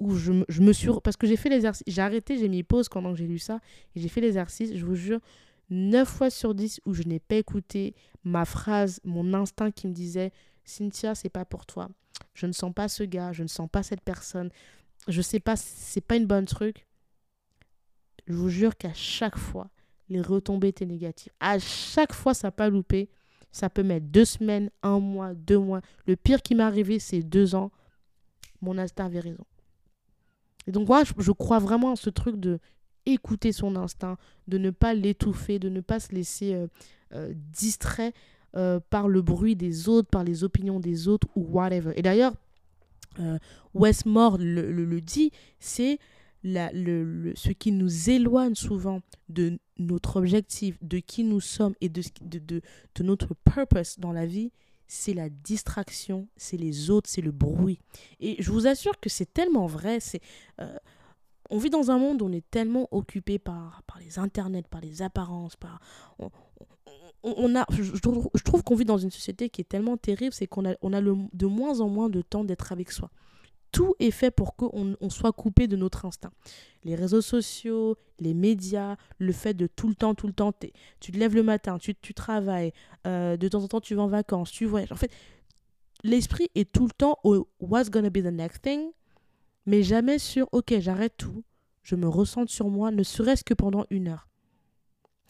[SPEAKER 1] où je, me suis... Parce que j'ai fait l'exercice, j'ai arrêté, j'ai mis pause pendant que j'ai lu ça, et j'ai fait l'exercice, je vous jure, 9 fois sur 10 où je n'ai pas écouté ma phrase, mon instinct qui me disait Cynthia, c'est pas pour toi. Je ne sens pas ce gars, je ne sens pas cette personne. Je sais pas, c'est pas une bonne truc. Je vous jure qu'à chaque fois, les retombées étaient négatives. À chaque fois, ça n'a pas loupé. Ça peut mettre deux semaines, un mois, deux mois. Le pire qui m'est arrivé, c'est deux ans. Mon instinct avait raison. Et donc, moi, je, crois vraiment en ce truc de son instinct, de ne pas l'étouffer, de ne pas se laisser euh, euh, distrait euh, par le bruit des autres, par les opinions des autres ou whatever. Et d'ailleurs, Westmore le, le, dit, c'est ce qui nous éloigne souvent de notre objectif, de qui nous sommes et de, de, de notre purpose dans la vie, c'est la distraction, c'est les autres, c'est le bruit. Et je vous assure que c'est tellement vrai. C'est, euh, on vit dans un monde où on est tellement occupé par, par les internets, par les apparences, par... On, a, je, trouve, qu'on vit dans une société qui est tellement terrible, c'est qu'on a, on a de moins en moins de temps d'être avec soi. Tout est fait pour qu'on on soit coupé de notre instinct. Les réseaux sociaux, les médias, le fait de tout le temps, tout le temps, tu te lèves le matin, tu, travailles, euh, de temps en temps tu vas en vacances, tu voyages. En fait, l'esprit est tout le temps au what's gonna be the next thing, mais jamais sur ok, j'arrête tout, je me ressens sur moi, ne serait-ce que pendant une heure.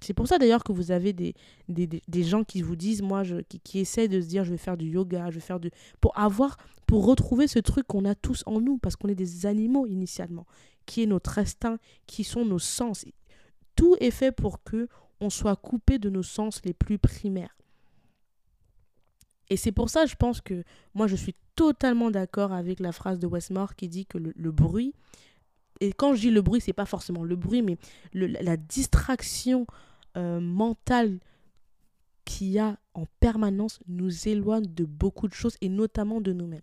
[SPEAKER 1] C'est pour ça d'ailleurs que vous avez des, des, des, gens qui vous disent, moi, je, qui, qui essaient de se dire, je vais faire du yoga, je vais faire du... Pour avoir, pour retrouver ce truc qu'on a tous en nous, parce qu'on est des animaux initialement, qui est notre instinct, qui sont nos sens. Tout est fait pour que on soit coupé de nos sens les plus primaires. Et c'est pour ça, je pense que moi, je suis totalement d'accord avec la phrase de Westmore qui dit que le, le bruit, et quand je dis le bruit, c'est pas forcément le bruit, mais le, la distraction euh, mentale qu'il y a en permanence nous éloigne de beaucoup de choses et notamment de nous-mêmes.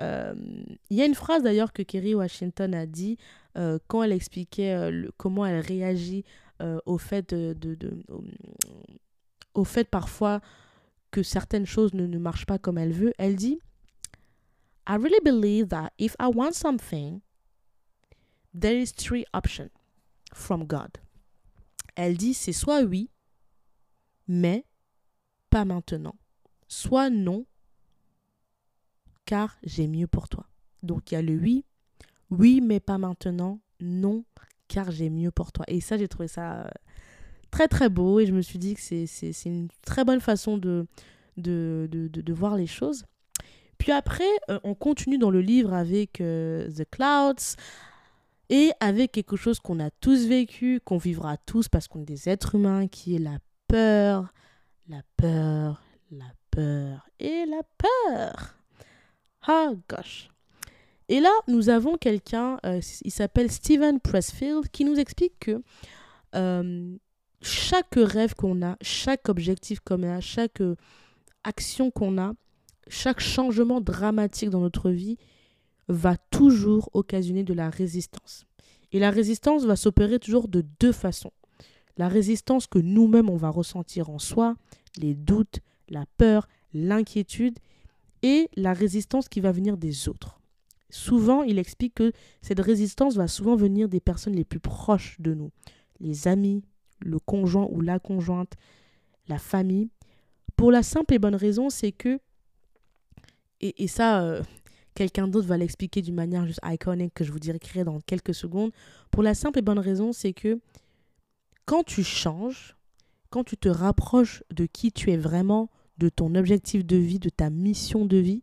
[SPEAKER 1] Euh, il y a une phrase d'ailleurs que Kerry Washington a dit euh, quand elle expliquait comment elle réagit au fait de, au fait parfois que certaines choses ne, ne marchent pas comme elle veut. Elle dit I really believe that if I want something, there is three options from God. Elle dit c'est soit oui, mais pas maintenant. Soit non, car j'ai mieux pour toi. Donc il y a le oui, oui, mais pas maintenant, non, car j'ai mieux pour toi. Et ça, j'ai trouvé ça euh, très très beau et je me suis dit que c'est une très bonne façon de, de, de, de, voir les choses. Puis après, euh, on continue dans le livre avec euh, The Clouds, et avec quelque chose qu'on a tous vécu, qu'on vivra tous parce qu'on est des êtres humains, qui est la peur, la peur, la peur et la peur. Ah gosh. Et là, nous avons quelqu'un, euh, il s'appelle Steven Pressfield, qui nous explique que euh, chaque rêve qu'on a, chaque objectif qu'on a, chaque euh, action qu'on a, chaque changement dramatique dans notre vie va toujours occasionner de la résistance. Et la résistance va s'opérer toujours de deux façons. La résistance que nous-mêmes on va ressentir en soi, les doutes, la peur, l'inquiétude, et la résistance qui va venir des autres. Souvent, il explique que cette résistance va souvent venir des personnes les plus proches de nous, les amis, le conjoint ou la conjointe, la famille, pour la simple et bonne raison, c'est que, et, ça, euh, quelqu'un d'autre va l'expliquer d'une manière juste iconique que je vous dirai dans quelques secondes. Pour la simple et bonne raison, c'est que quand tu changes, quand tu te rapproches de qui tu es vraiment, de ton objectif de vie, de ta mission de vie,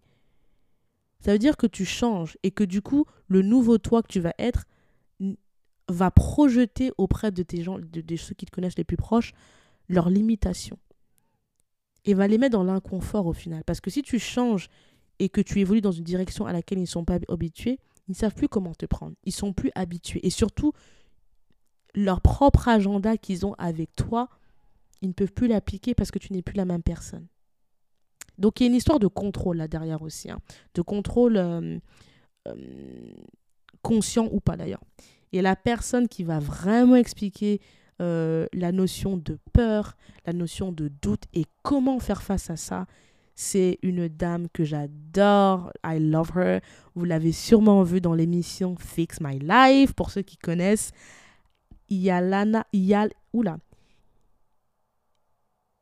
[SPEAKER 1] ça veut dire que tu changes et que du coup, le nouveau toi que tu vas être va projeter auprès de tes gens, de, de ceux qui te connaissent les plus proches, leurs limitations. Et va les mettre dans l'inconfort au final. Parce que si tu changes et que tu évolues dans une direction à laquelle ils ne sont pas habitués, ils ne savent plus comment te prendre. Ils sont plus habitués. Et surtout, leur propre agenda qu'ils ont avec toi, ils ne peuvent plus l'appliquer parce que tu n'es plus la même personne. Donc il y a une histoire de contrôle là derrière aussi, hein. de contrôle euh, euh, conscient ou pas d'ailleurs. Et la personne qui va vraiment expliquer euh, la notion de peur, la notion de doute et comment faire face à ça, c'est une dame que j'adore. I love her. Vous l'avez sûrement vue dans l'émission Fix My Life. Pour ceux qui connaissent, Yalana, Yal, oula.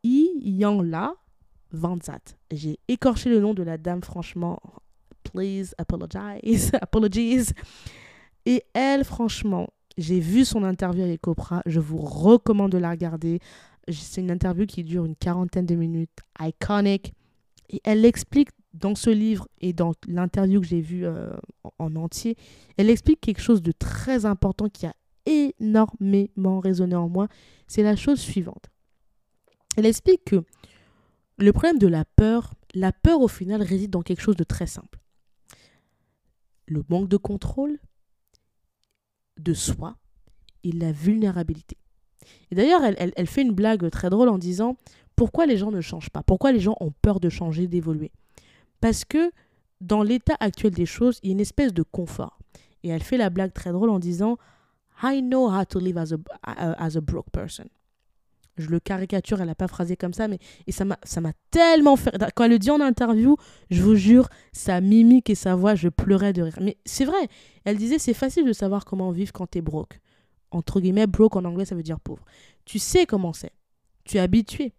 [SPEAKER 1] Iyanla Vanzat. J'ai écorché le nom de la dame, franchement. Please apologize. *laughs* Apologies. Et elle, franchement, j'ai vu son interview avec Oprah. Je vous recommande de la regarder. C'est une interview qui dure une quarantaine de minutes. Iconic. Et elle explique dans ce livre et dans l'interview que j'ai vue euh, en entier, elle explique quelque chose de très important qui a énormément résonné en moi. C'est la chose suivante. Elle explique que le problème de la peur, la peur au final réside dans quelque chose de très simple. Le manque de contrôle de soi et la vulnérabilité. Et d'ailleurs, elle, elle, fait une blague très drôle en disant pourquoi les gens ne changent pas? Pourquoi les gens ont peur de changer, d'évoluer? Parce que dans l'état actuel des choses, il y a une espèce de confort. Et elle fait la blague très drôle en disant I know how to live as a, as a broke person. je le caricature, elle n'a pas phrasé comme ça, mais et ça m'a tellement fait. Quand elle le dit en interview, je vous jure, sa mimique et sa voix, je pleurais de rire. Mais c'est vrai, elle disait c'est facile de savoir comment vivre quand t'es broke. Entre guillemets, broke en anglais, ça veut dire pauvre. Tu sais comment c'est. Tu es habitué.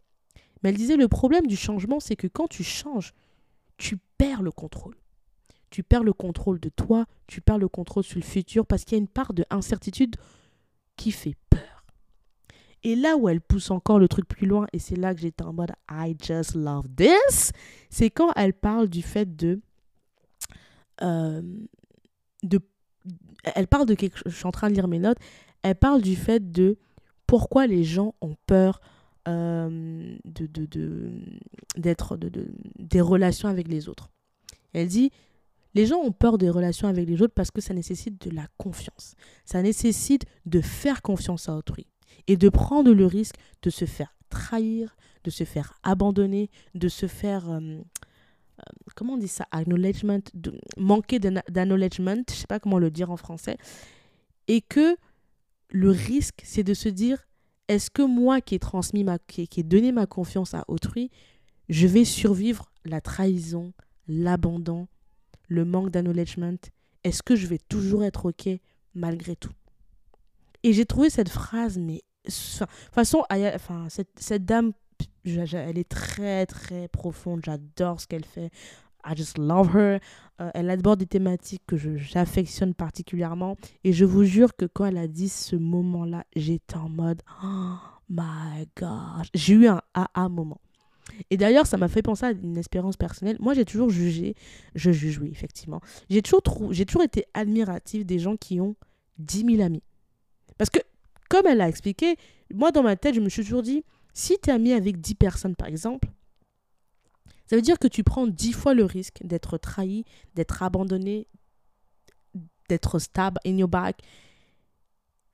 [SPEAKER 1] Mais elle disait le problème du changement, c'est que quand tu changes, tu perds le contrôle. Tu perds le contrôle de toi, tu perds le contrôle sur le futur parce qu'il y a une part de incertitude qui fait peur. Et là où elle pousse encore le truc plus loin, et c'est là que j'étais en mode I just love this, c'est quand elle parle du fait de, euh, de. Elle parle de quelque. Je suis en train de lire mes notes. Elle parle du fait de pourquoi les gens ont peur euh, de, de, de, de, des relations avec les autres. Elle dit les gens ont peur des relations avec les autres parce que ça nécessite de la confiance. Ça nécessite de faire confiance à autrui et de prendre le risque de se faire trahir, de se faire abandonner, de se faire... Euh, euh, comment on dit ça Acknowledgement, manquer d'acknowledgement, je ne sais pas comment le dire en français. Et que le risque, c'est de se dire, est-ce que moi qui ai transmis ma, qui, ai donné ma confiance à autrui, je vais survivre la trahison, l'abandon, le manque d'acknowledgement? Est-ce que je vais toujours être OK malgré tout? Et j'ai trouvé cette phrase, mais. De toute façon, cette dame, elle est très, très profonde. J'adore ce qu'elle fait. I just love her. Euh, elle aborde des thématiques que j'affectionne particulièrement. Et je vous jure que quand elle a dit ce moment-là, j'étais en mode Oh my gosh. J'ai eu un AA moment. Et d'ailleurs, ça m'a fait penser à une expérience personnelle. Moi, j'ai toujours jugé, je juge, oui, effectivement. J'ai toujours, j'ai toujours été admirative des gens qui ont 10 000 amis. Parce que, comme elle l'a expliqué, moi, dans ma tête, je me suis toujours dit, si tu es ami avec 10 personnes, par exemple, ça veut dire que tu prends 10 fois le risque d'être trahi, d'être abandonné, d'être stable in your back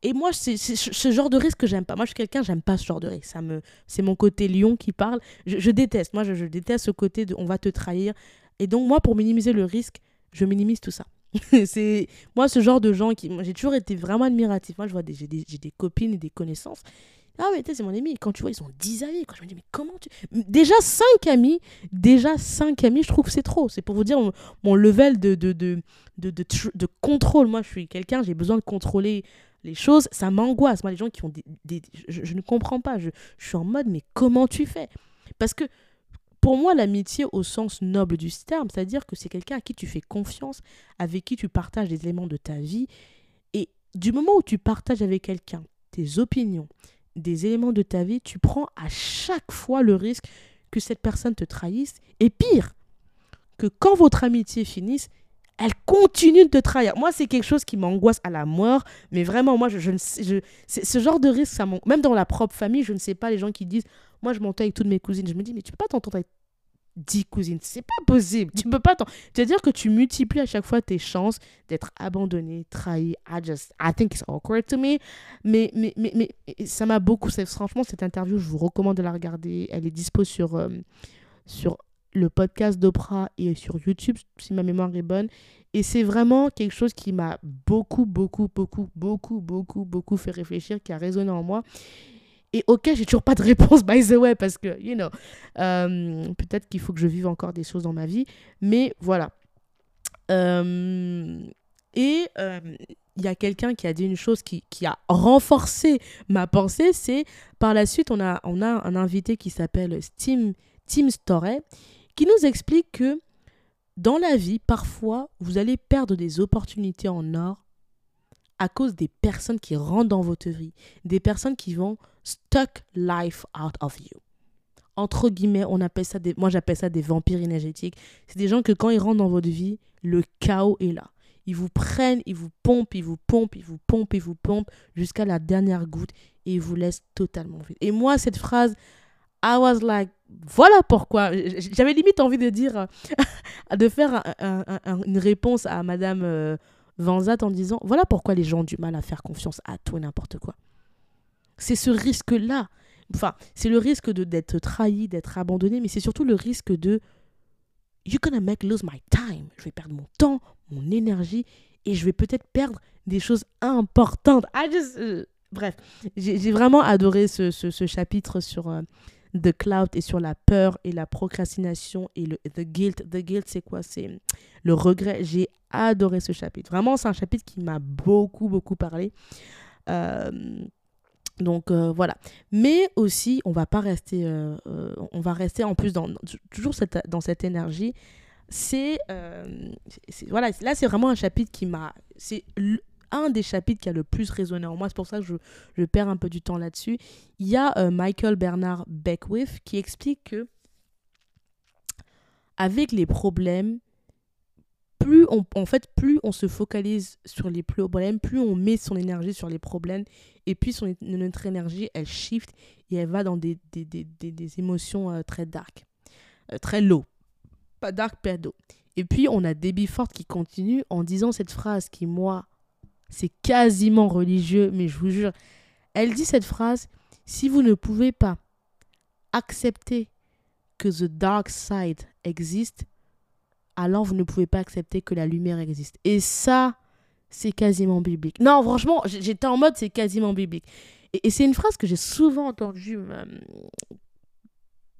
[SPEAKER 1] et moi, c'est ce genre de risque que j'aime pas. Moi, je suis quelqu'un, j'aime pas ce genre de risque. Ça me, c'est mon côté lion qui parle. Je, déteste. Moi, je, déteste ce côté de on va te trahir. Et donc, moi, pour minimiser le risque, je minimise tout ça. *laughs* c'est moi ce genre de gens qui j'ai toujours été vraiment admiratif. Moi, je vois des, j'ai des, des, copines et des connaissances. Ah mais c'est mon ami. Quand tu vois, ils ont 10 amis. Quand je me dis mais comment tu déjà 5 amis, déjà 5 amis, je trouve que c'est trop. C'est pour vous dire mon, level de de, de, de, de, de contrôle. Moi, je suis quelqu'un, j'ai besoin de contrôler les choses, ça m'angoisse. Moi, les gens qui ont des... je, ne comprends pas. Je, suis en mode, mais comment tu fais? Parce que pour moi, l'amitié au sens noble du terme, c'est-à-dire que c'est quelqu'un à qui tu fais confiance, avec qui tu partages des éléments de ta vie. Et du moment où tu partages avec quelqu'un tes opinions, des éléments de ta vie, tu prends à chaque fois le risque que cette personne te trahisse. Et pire, que quand votre amitié finisse, elle continue de te trahir. Moi, c'est quelque chose qui m'angoisse à la mort. Mais vraiment, moi, je, je, ce genre de risque, ça même dans la propre famille, je ne sais pas les gens qui disent, moi, je m'entends avec toutes mes cousines. Je me dis, mais tu peux pas t'entendre avec 10 cousines. C'est pas possible. Tu peux pas C'est-à-dire que tu multiplies à chaque fois tes chances d'être abandonné, trahi. I just, I think it's awkward to me. Mais, mais, mais, mais ça m'a beaucoup, franchement, cette interview, je vous recommande de la regarder. Elle est dispo sur, euh, sur le podcast d'Oprah est sur YouTube, si ma mémoire est bonne. Et c'est vraiment quelque chose qui m'a beaucoup, beaucoup, beaucoup, beaucoup, beaucoup, beaucoup fait réfléchir, qui a résonné en moi. Et ok, j'ai toujours pas de réponse, by the way, parce que, you know, euh, peut-être qu'il faut que je vive encore des choses dans ma vie. Mais voilà. Euh, et euh, il y a quelqu'un qui a dit une chose qui, qui a renforcé ma pensée, c'est par la suite, on a, on a un invité qui s'appelle Tim, Tim Storey qui nous explique que dans la vie, parfois, vous allez perdre des opportunités en or à cause des personnes qui rentrent dans votre vie, des personnes qui vont stuck life out of you. Entre guillemets, on appelle ça moi j'appelle ça des vampires énergétiques. C'est des gens que quand ils rentrent dans votre vie, le chaos est là. Ils vous prennent, ils vous pompent, ils vous pompent, ils vous pompent, ils vous pompent jusqu'à la dernière goutte et ils vous laissent totalement vide. Et moi, cette phrase, I was like, voilà pourquoi. J'avais limite envie de dire, *laughs* de faire une réponse à Madame euh, Vanzat en disant, voilà pourquoi les gens ont du mal à faire confiance à tout et n'importe quoi. C'est ce risque-là. Enfin, c'est le risque de d'être trahi, d'être abandonné, mais c'est surtout le risque de you're gonna make lose my time. Je vais perdre mon temps, mon énergie, et je vais peut-être perdre des choses importantes. I just, euh, Bref, j'ai vraiment adoré ce, ce, chapitre sur euh, The Cloud et sur la peur et la procrastination et le The Guilt. The Guilt, c'est quoi? C'est le regret. J'ai adoré ce chapitre. Vraiment, c'est un chapitre qui m'a beaucoup, beaucoup parlé. Euh, donc euh, voilà. Mais aussi, on va pas rester, euh, on va rester en plus dans, toujours cette, dans cette énergie. C'est, voilà, là c'est vraiment un chapitre qui m'a, c'est un des chapitres qui a le plus résonné en moi. C'est pour ça que je, je, perds un peu du temps là-dessus. Il y a Michael Bernard Beckwith qui explique que avec les problèmes, plus on, en fait, plus on se focalise sur les problèmes, plus on met son énergie sur les problèmes, et puis notre énergie, elle shift et elle va dans des, des, des, des émotions euh, très dark, euh, très low. Pas dark, pas. Et puis, on a Debbie Ford qui continue en disant cette phrase qui, moi, c'est quasiment religieux, mais je vous jure, elle dit cette phrase, si vous ne pouvez pas accepter que the dark side existe, alors vous ne pouvez pas accepter que la lumière existe. Et ça, c'est quasiment biblique. Non, franchement, j'étais en mode c'est quasiment biblique. Et, c'est une phrase que j'ai souvent entendue euh,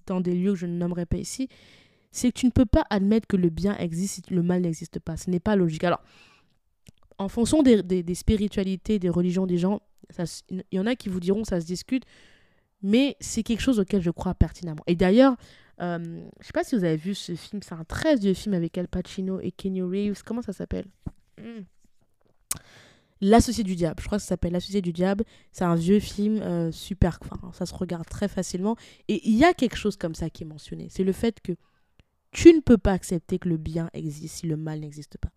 [SPEAKER 1] dans des lieux que je ne nommerai pas ici. C'est que tu ne peux pas admettre que le bien existe si le mal n'existe pas. Ce n'est pas logique. Alors, en fonction des, des, spiritualités, des religions des gens, il y en a qui vous diront ça se discute, mais c'est quelque chose auquel je crois pertinemment. Et d'ailleurs, euh, je sais pas si vous avez vu ce film, c'est un très vieux film avec Al Pacino et Kenny Reeves. Comment ça s'appelle? Hmm. L'associé du diable, je crois que ça s'appelle L'associé du diable. C'est un vieux film euh, super, enfin, ça se regarde très facilement. Et il y a quelque chose comme ça qui est mentionné. C'est le fait que tu ne peux pas accepter que le bien existe si le mal n'existe pas.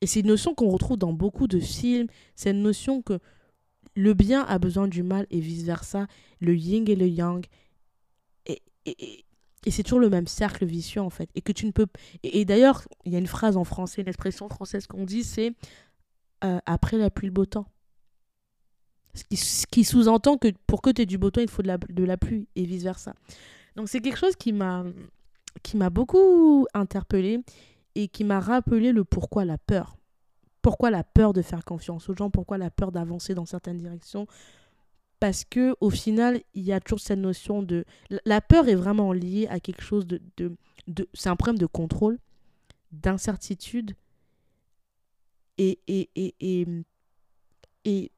[SPEAKER 1] Et c'est une notion qu'on retrouve dans beaucoup de films. C'est une notion que le bien a besoin du mal et vice-versa. Le yin et le yang et, c'est toujours le même cercle vicieux en fait. Et que tu ne peux et, d'ailleurs il y a une phrase en français une expression française qu'on dit c'est euh, après la pluie le beau temps. Ce qui, sous-entend que pour que tu aies du beau temps il faut de la, de la pluie et vice versa donc c'est quelque chose qui m'a qui m'a beaucoup interpellé et qui m'a rappelé le pourquoi la peur. Pourquoi la peur de faire confiance aux gens pourquoi la peur d'avancer dans certaines directions parce que au final, il y a toujours cette notion de... La peur est vraiment liée à quelque chose de... de, de... C'est un problème de contrôle, d'incertitude et, et, et, et,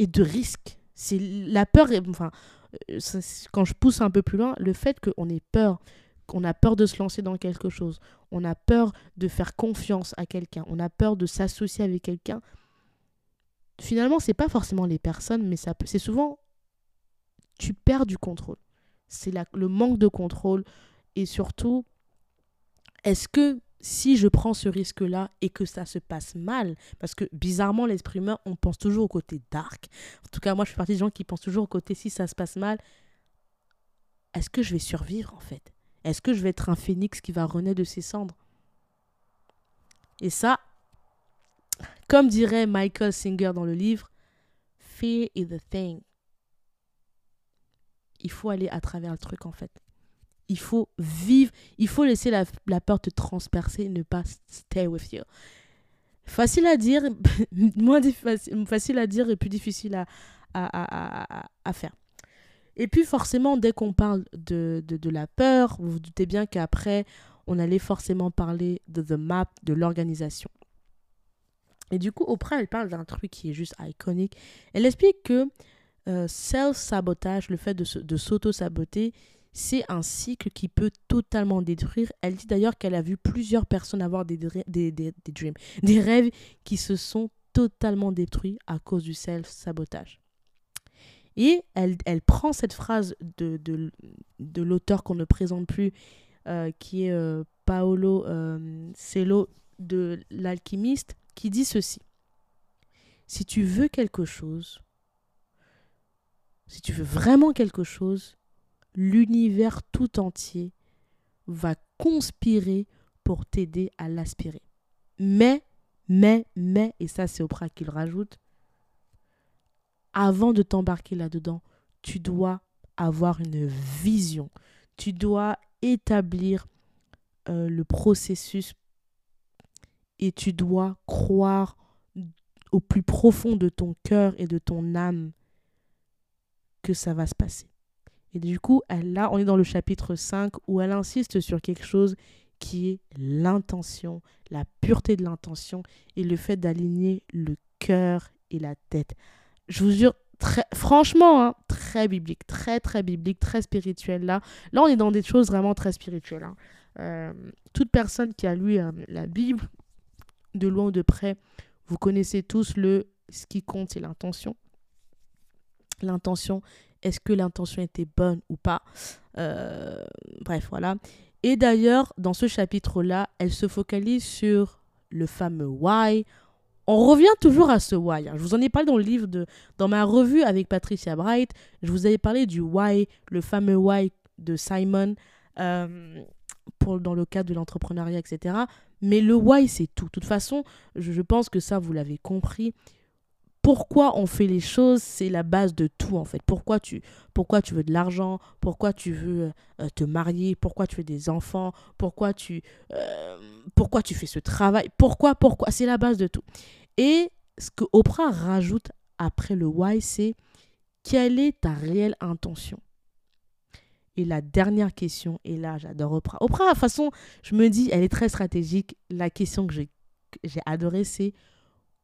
[SPEAKER 1] et, de risque. C'est la peur, est, enfin, euh, quand je pousse un peu plus loin, le fait qu'on ait peur, qu'on a peur de se lancer dans quelque chose, on a peur de faire confiance à quelqu'un, on a peur de s'associer avec quelqu'un, finalement, c'est pas forcément les personnes, mais ça c'est souvent tu perds du contrôle. C'est le manque de contrôle et surtout, est-ce que si je prends ce risque-là et que ça se passe mal, parce que bizarrement, l'esprit humain, on pense toujours au côté dark. En tout cas, moi, je fais partie des gens qui pensent toujours au côté si ça se passe mal, est-ce que je vais survivre en fait? Est-ce que je vais être un phénix qui va renaître de ses cendres? Et ça, comme dirait Michael Singer dans le livre, Fear is the thing. Il faut aller à travers le truc en fait. Il faut vivre, il faut laisser la, la peur te transpercer, ne pas stay with you. Facile à dire, *laughs* moins facile à dire et plus difficile à, à, à, à faire. Et puis forcément, dès qu'on parle de, de, de, la peur, vous vous doutez bien qu'après, on allait forcément parler de the map, de l'organisation. Et du coup, Oprah, elle parle d'un truc qui est juste iconique. Elle explique que euh, self-sabotage, le fait de, s'auto-saboter, c'est un cycle qui peut totalement détruire. Elle dit d'ailleurs qu'elle a vu plusieurs personnes avoir des, des, des, des, dreams, des rêves qui se sont totalement détruits à cause du self-sabotage. Et elle, elle, prend cette phrase de, de, de l'auteur qu'on ne présente plus, euh, qui est euh, Paolo Cello de l'alchimiste, qui dit ceci. Si tu veux quelque chose, si tu veux vraiment quelque chose, l'univers tout entier va conspirer pour t'aider à l'aspirer. Mais, mais, mais, et ça c'est Oprah qui le rajoute, avant de t'embarquer là-dedans, tu dois avoir une vision. Tu dois établir euh, le processus et tu dois croire au plus profond de ton cœur et de ton âme que ça va se passer. Et du coup, là, on est dans le chapitre 5 où elle insiste sur quelque chose qui est l'intention, la pureté de l'intention et le fait d'aligner le cœur et la tête. Je vous jure, très, franchement, hein, très biblique, très très biblique, très spirituel là. Là, on est dans des choses vraiment très spirituelles. Hein. Euh, toute personne qui a lu euh, la Bible, de loin ou de près, vous connaissez tous le ce qui compte, c'est l'intention. L'intention, est-ce que l'intention était bonne ou pas? Euh, Bref, voilà. Et d'ailleurs, dans ce chapitre-là, elle se focalise sur le fameux why. On revient toujours à ce why. Hein. Je vous en ai parlé dans le livre, de, dans ma revue avec Patricia Bright. Je vous avais parlé du why, le fameux why de Simon, euh, pour, dans le cadre de l'entrepreneuriat, etc. Mais le why, c'est tout. De toute façon, je, je pense que ça, vous l'avez compris pourquoi on fait les choses, c'est la base de tout en fait. Pourquoi tu, pourquoi tu veux de l'argent, pourquoi tu veux euh, te marier, pourquoi tu veux des enfants, pourquoi tu, euh, pourquoi tu fais ce travail, pourquoi, pourquoi, c'est la base de tout. Et ce que Oprah rajoute après le why, c'est quelle est ta réelle intention? Et la dernière question, et là j'adore Oprah. Oprah, de toute façon, je me dis, elle est très stratégique. La question que j'ai adorée, c'est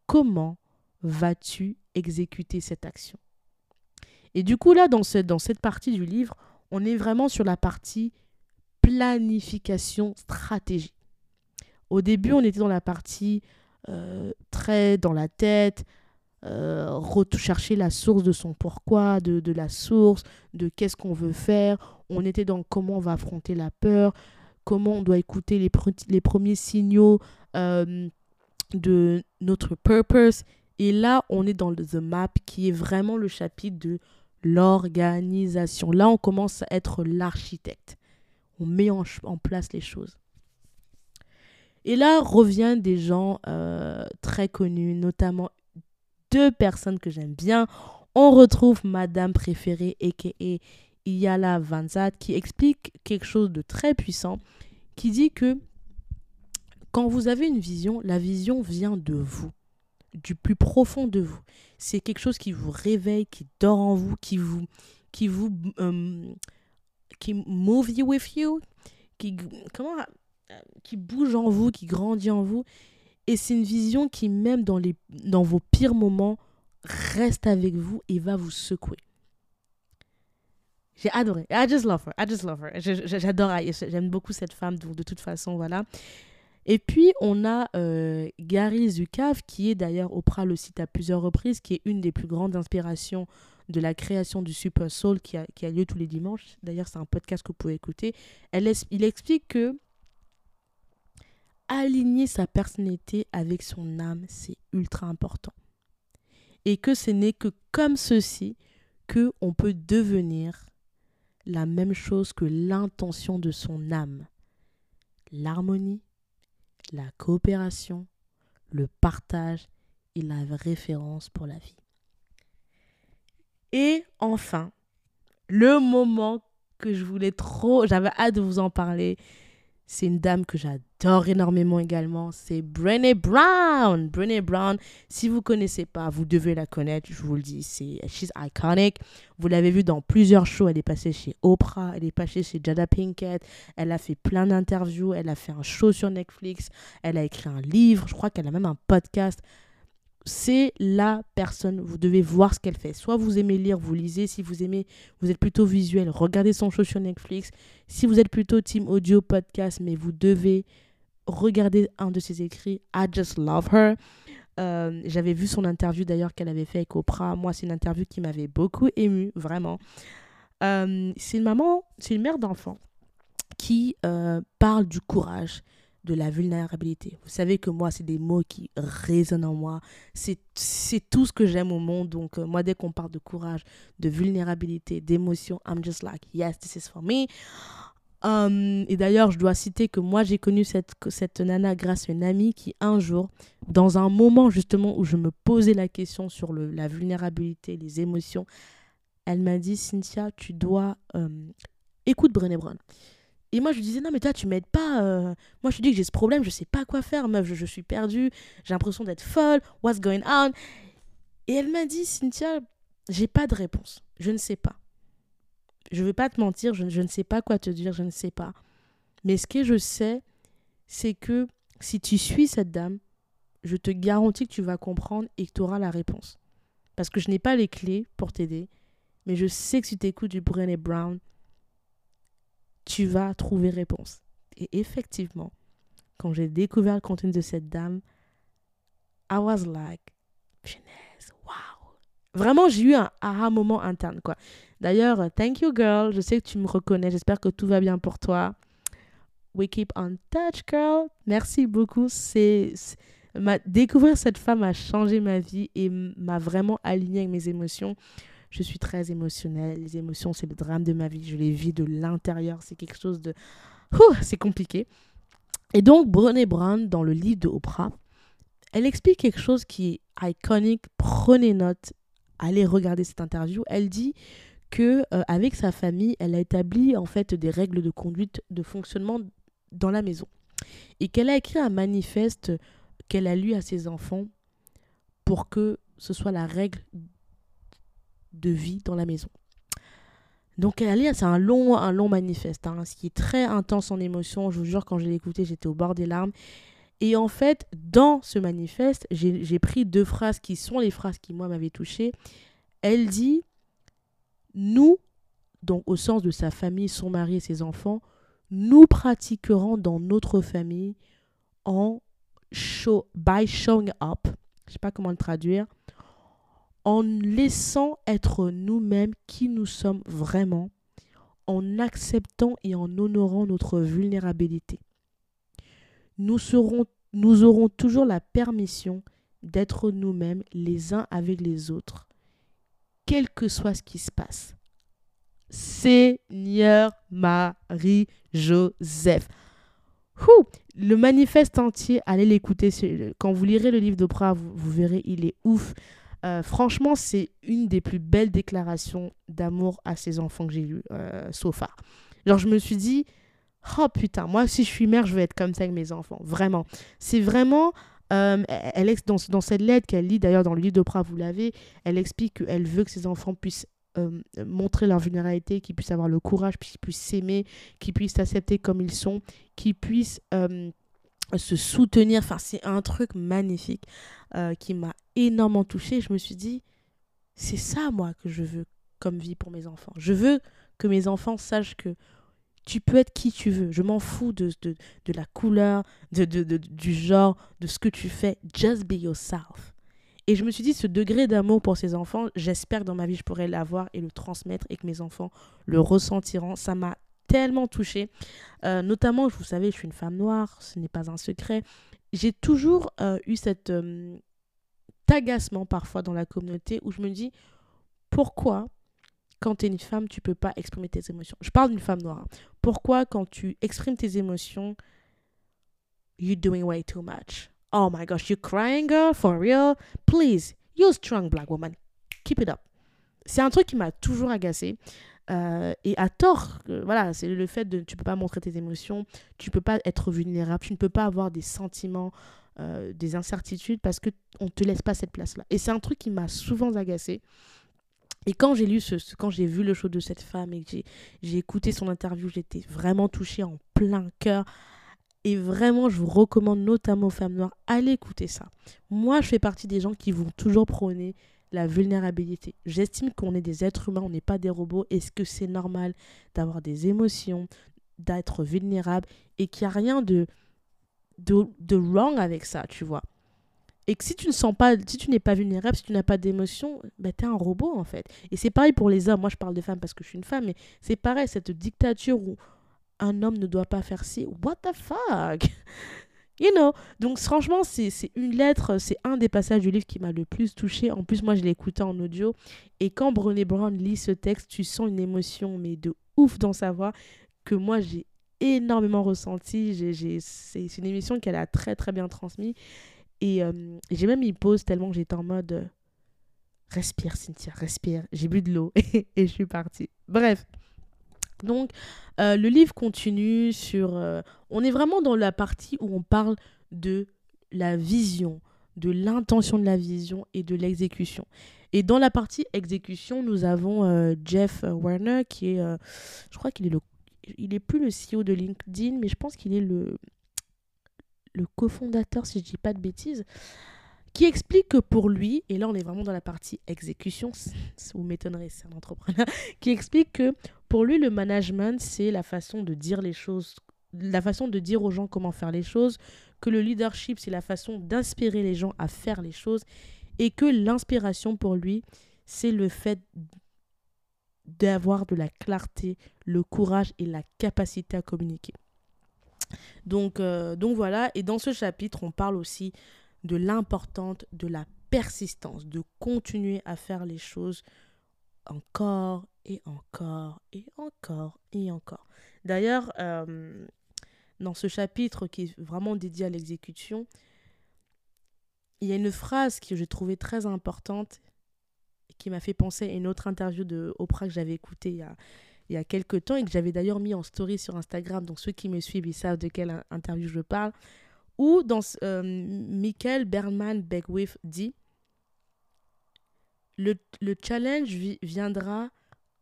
[SPEAKER 1] comment vas-tu exécuter cette action? Et du coup, là, dans, cette partie du livre, on est vraiment sur la partie planification stratégie. Au début, on était dans la partie euh, très dans la tête, euh, chercher la source de son pourquoi, de la source, de qu'est-ce qu'on veut faire. On était dans comment on va affronter la peur, comment on doit écouter les, premiers signaux euh, de notre purpose et là, on est dans The Map qui est vraiment le chapitre de l'organisation. Là, on commence à être l'architecte. On met en, place les choses. Et là, reviennent des gens euh, très connus, notamment deux personnes que j'aime bien. On retrouve Madame préférée, a.k.a. Iyala Vanzat, qui explique quelque chose de très puissant, qui dit que quand vous avez une vision, la vision vient de vous du plus profond de vous. C'est quelque chose qui vous réveille, qui dort en vous, qui vous, qui vous, euh, qui move you with you, qui, comment, qui bouge en vous, qui grandit en vous. Et c'est une vision qui, même dans, les, dans vos pires moments, reste avec vous et va vous secouer. J'ai adoré. I just love her. I just love her. J'adore. J'aime beaucoup cette femme. de toute façon, voilà. Et puis, on a euh, Gary Zukav, qui est d'ailleurs, Oprah le cite à plusieurs reprises, qui est une des plus grandes inspirations de la création du Super Soul qui a, lieu tous les dimanches. D'ailleurs, c'est un podcast que vous pouvez écouter. Il explique que aligner sa personnalité avec son âme, c'est ultra important. Et que ce n'est que comme ceci que on peut devenir la même chose que l'intention de son âme. L'harmonie, la coopération, le partage et la référence pour la vie. Et enfin, le moment que je voulais trop, j'avais hâte de vous en parler, c'est une dame que j'adore énormément également. C'est Brené Brown. Brené Brown, si vous ne connaissez pas, vous devez la connaître. Je vous le dis, c'est she's iconic. Vous l'avez vu dans plusieurs shows. Elle est passée chez Oprah, elle est passée chez Jada Pinkett. Elle a fait plein d'interviews. Elle a fait un show sur Netflix. Elle a écrit un livre. Je crois qu'elle a même un podcast c'est la personne. Vous devez voir ce qu'elle fait. Soit vous aimez lire, vous lisez. Si vous aimez, vous êtes plutôt visuel, regardez son show sur Netflix. Si vous êtes plutôt team audio podcast, mais vous devez regarder un de ses écrits. I just love her. Euh, j'avais vu son interview d'ailleurs qu'elle avait fait avec Oprah. Moi, c'est une interview qui m'avait beaucoup ému, vraiment. Euh, c'est une maman, c'est une mère d'enfant qui euh, parle du courage, de la vulnérabilité. Vous savez que moi, c'est des mots qui résonnent en moi. C'est tout ce que j'aime au monde. Donc, euh, moi, dès qu'on parle de courage, de vulnérabilité, d'émotion, I'm just like, yes, this is for me. Um, et d'ailleurs, je dois citer que moi, j'ai connu cette, cette nana grâce à une amie qui, un jour, dans un moment justement où je me posais la question sur la vulnérabilité, les émotions, elle m'a dit, Cynthia, tu dois... Euh, écoute Brené Brown. Et moi, je disais, non, mais toi, tu m'aides pas. euh. Moi, je te dis que j'ai ce problème, je sais pas quoi faire, meuf, je, je suis perdue, j'ai l'impression d'être folle, what's going on? Et elle m'a dit, Cynthia, j'ai pas de réponse, je ne sais pas. Je vais pas te mentir, je, je ne sais pas quoi te dire, je ne sais pas. Mais ce que je sais, c'est que si tu suis cette dame, je te garantis que tu vas comprendre et que tu auras la réponse. Parce que je n'ai pas les clés pour t'aider, mais je sais que si tu écoutes du Brené Brown, tu vas trouver réponse. Et effectivement, quand j'ai découvert le contenu de cette dame, I was like, punaise, wow. Vraiment, j'ai eu un aha moment interne, quoi. D'ailleurs, thank you, girl. Je sais que tu me reconnais. J'espère que tout va bien pour toi. We keep on touch, girl. Merci beaucoup. C'est, ma... découvrir cette femme a changé ma vie et m'a vraiment alignée avec mes émotions. Je suis très émotionnelle. Les émotions, c'est le drame de ma vie. Je les vis de l'intérieur. C'est quelque chose de... C'est compliqué. Et donc, Brené Brown, dans le livre de Oprah, elle explique quelque chose qui est iconique. Prenez note. Allez regarder cette interview. Elle dit que euh, avec sa famille, elle a établi en fait des règles de conduite, de fonctionnement dans la maison, et qu'elle a écrit un manifeste qu'elle a lu à ses enfants pour que ce soit la règle de vie dans la maison. Donc elle a lu, c'est un long, un long manifeste, hein, ce qui est très intense en émotion. Je vous jure, quand je l'ai écouté, j'étais au bord des larmes. Et en fait, dans ce manifeste, j'ai j'ai pris deux phrases qui sont les phrases qui, moi, m'avaient touchée. Elle dit nous, donc au sens de sa famille, son mari et ses enfants, nous pratiquerons dans notre famille en show, by showing up, je sais pas comment le traduire, en laissant être nous-mêmes qui nous sommes vraiment, en acceptant et en honorant notre vulnérabilité. Nous, aurons toujours la permission d'être nous-mêmes les uns avec les autres, quel que soit ce qui se passe. Seigneur Marie-Joseph. Le manifeste entier, allez l'écouter. Quand vous lirez le livre d'Oprah, vous, vous verrez, il est ouf. Euh, franchement, c'est une des plus belles déclarations d'amour à ses enfants que j'ai lues euh, so far. Genre, je me suis dit, oh putain, moi, si je suis mère, je vais être comme ça avec mes enfants. Vraiment. C'est vraiment. euh, elle, dans, dans cette lettre qu'elle lit, d'ailleurs, dans le livre d'Oprah, vous l'avez, elle explique qu'elle veut que ses enfants puissent euh, montrer leur vulnérabilité, qu'ils puissent avoir le courage, qu'ils puissent s'aimer, qu'ils puissent s'accepter comme ils sont, qu'ils puissent se soutenir. Enfin, c'est un truc magnifique euh, qui m'a énormément touchée. Je me suis dit, c'est ça, moi, que je veux comme vie pour mes enfants. Je veux que mes enfants sachent que tu peux être qui tu veux. Je m'en fous de, de, de la couleur, de, de, du genre, de ce que tu fais. Just be yourself. Et je me suis dit, ce degré d'amour pour ces enfants, j'espère que dans ma vie, je pourrai l'avoir et le transmettre et que mes enfants le ressentiront. Ça m'a tellement touchée. Euh, notamment, vous savez, je suis une femme noire, ce n'est pas un secret. J'ai toujours euh, eu cet euh, agacement parfois dans la communauté où je me dis, pourquoi quand tu es une femme, tu peux pas exprimer tes émotions? Je parle d'une femme noire. hein. Pourquoi quand tu exprimes tes émotions, you're doing way too much? Oh my gosh, you're crying, girl, for real? Please, you're strong black woman. Keep it up. C'est un truc qui m'a toujours agacée. Euh, et à tort, euh, voilà, c'est le fait de tu peux pas montrer tes émotions, tu peux pas être vulnérable, tu ne peux pas avoir des sentiments, euh, des incertitudes parce que on te laisse pas cette place-là. Et c'est un truc qui m'a souvent agacée. Et quand j'ai lu ce, quand j'ai vu le show de cette femme et que j'ai écouté son interview, j'étais vraiment touchée en plein cœur. Et vraiment, je vous recommande notamment aux femmes noires, allez écouter ça. Moi, je fais partie des gens qui vont toujours prôner la vulnérabilité. J'estime qu'on est des êtres humains, on n'est pas des robots. Est-ce que c'est normal d'avoir des émotions, d'être vulnérable et qu'il n'y a rien de, de, de wrong avec ça, tu vois? Et que si tu ne sens pas, si tu n'es pas vulnérable, si tu n'as pas d'émotion, bah, tu es un robot en fait. Et c'est pareil pour les hommes. Moi, je parle de femmes parce que je suis une femme, mais c'est pareil, cette dictature où un homme ne doit pas faire ci. What the fuck? You know? Donc, franchement, c'est une lettre, c'est un des passages du livre qui m'a le plus touché. En plus, moi, je l'ai écouté en audio. Et quand Brené Brown lit ce texte, tu sens une émotion, mais de ouf dans sa voix, que moi, j'ai énormément ressenti. C'est une émission qu'elle a très, très bien transmise. Et euh, j'ai même mis pause tellement j'étais en mode euh, respire, Cynthia, respire. J'ai bu de l'eau *laughs* et je suis partie. Bref, Donc, euh, le livre continue sur... euh, on est vraiment dans la partie où on parle de la vision, de l'intention de la vision et de l'exécution. Et dans la partie exécution, nous avons euh, Jeff Warner qui est... je crois qu'il est le... Il est plus le CEO de LinkedIn, mais je pense qu'il est le, le cofondateur, si je dis pas de bêtises, qui explique que pour lui, et là on est vraiment dans la partie exécution, vous m'étonnerez, c'est un entrepreneur, *laughs* qui explique que pour lui, le management, c'est la façon de dire les choses, la façon de dire aux gens comment faire les choses, que le leadership, c'est la façon d'inspirer les gens à faire les choses, et que l'inspiration pour lui, c'est le fait d'avoir de la clarté, le courage et la capacité à communiquer. Donc, euh, donc voilà, et dans ce chapitre, on parle aussi de l'importante de la persistance, de continuer à faire les choses encore et encore et encore et encore. D'ailleurs, euh, dans ce chapitre qui est vraiment dédié à l'exécution, il y a une phrase que j'ai trouvée très importante et qui m'a fait penser à une autre interview de Oprah que j'avais écoutée il y a, il y a quelques temps et que j'avais d'ailleurs mis en story sur Instagram. Donc ceux qui me suivent, ils savent de quelle interview je parle. Où dans, euh, Michael Berman Beckwith dit le, le challenge vi- viendra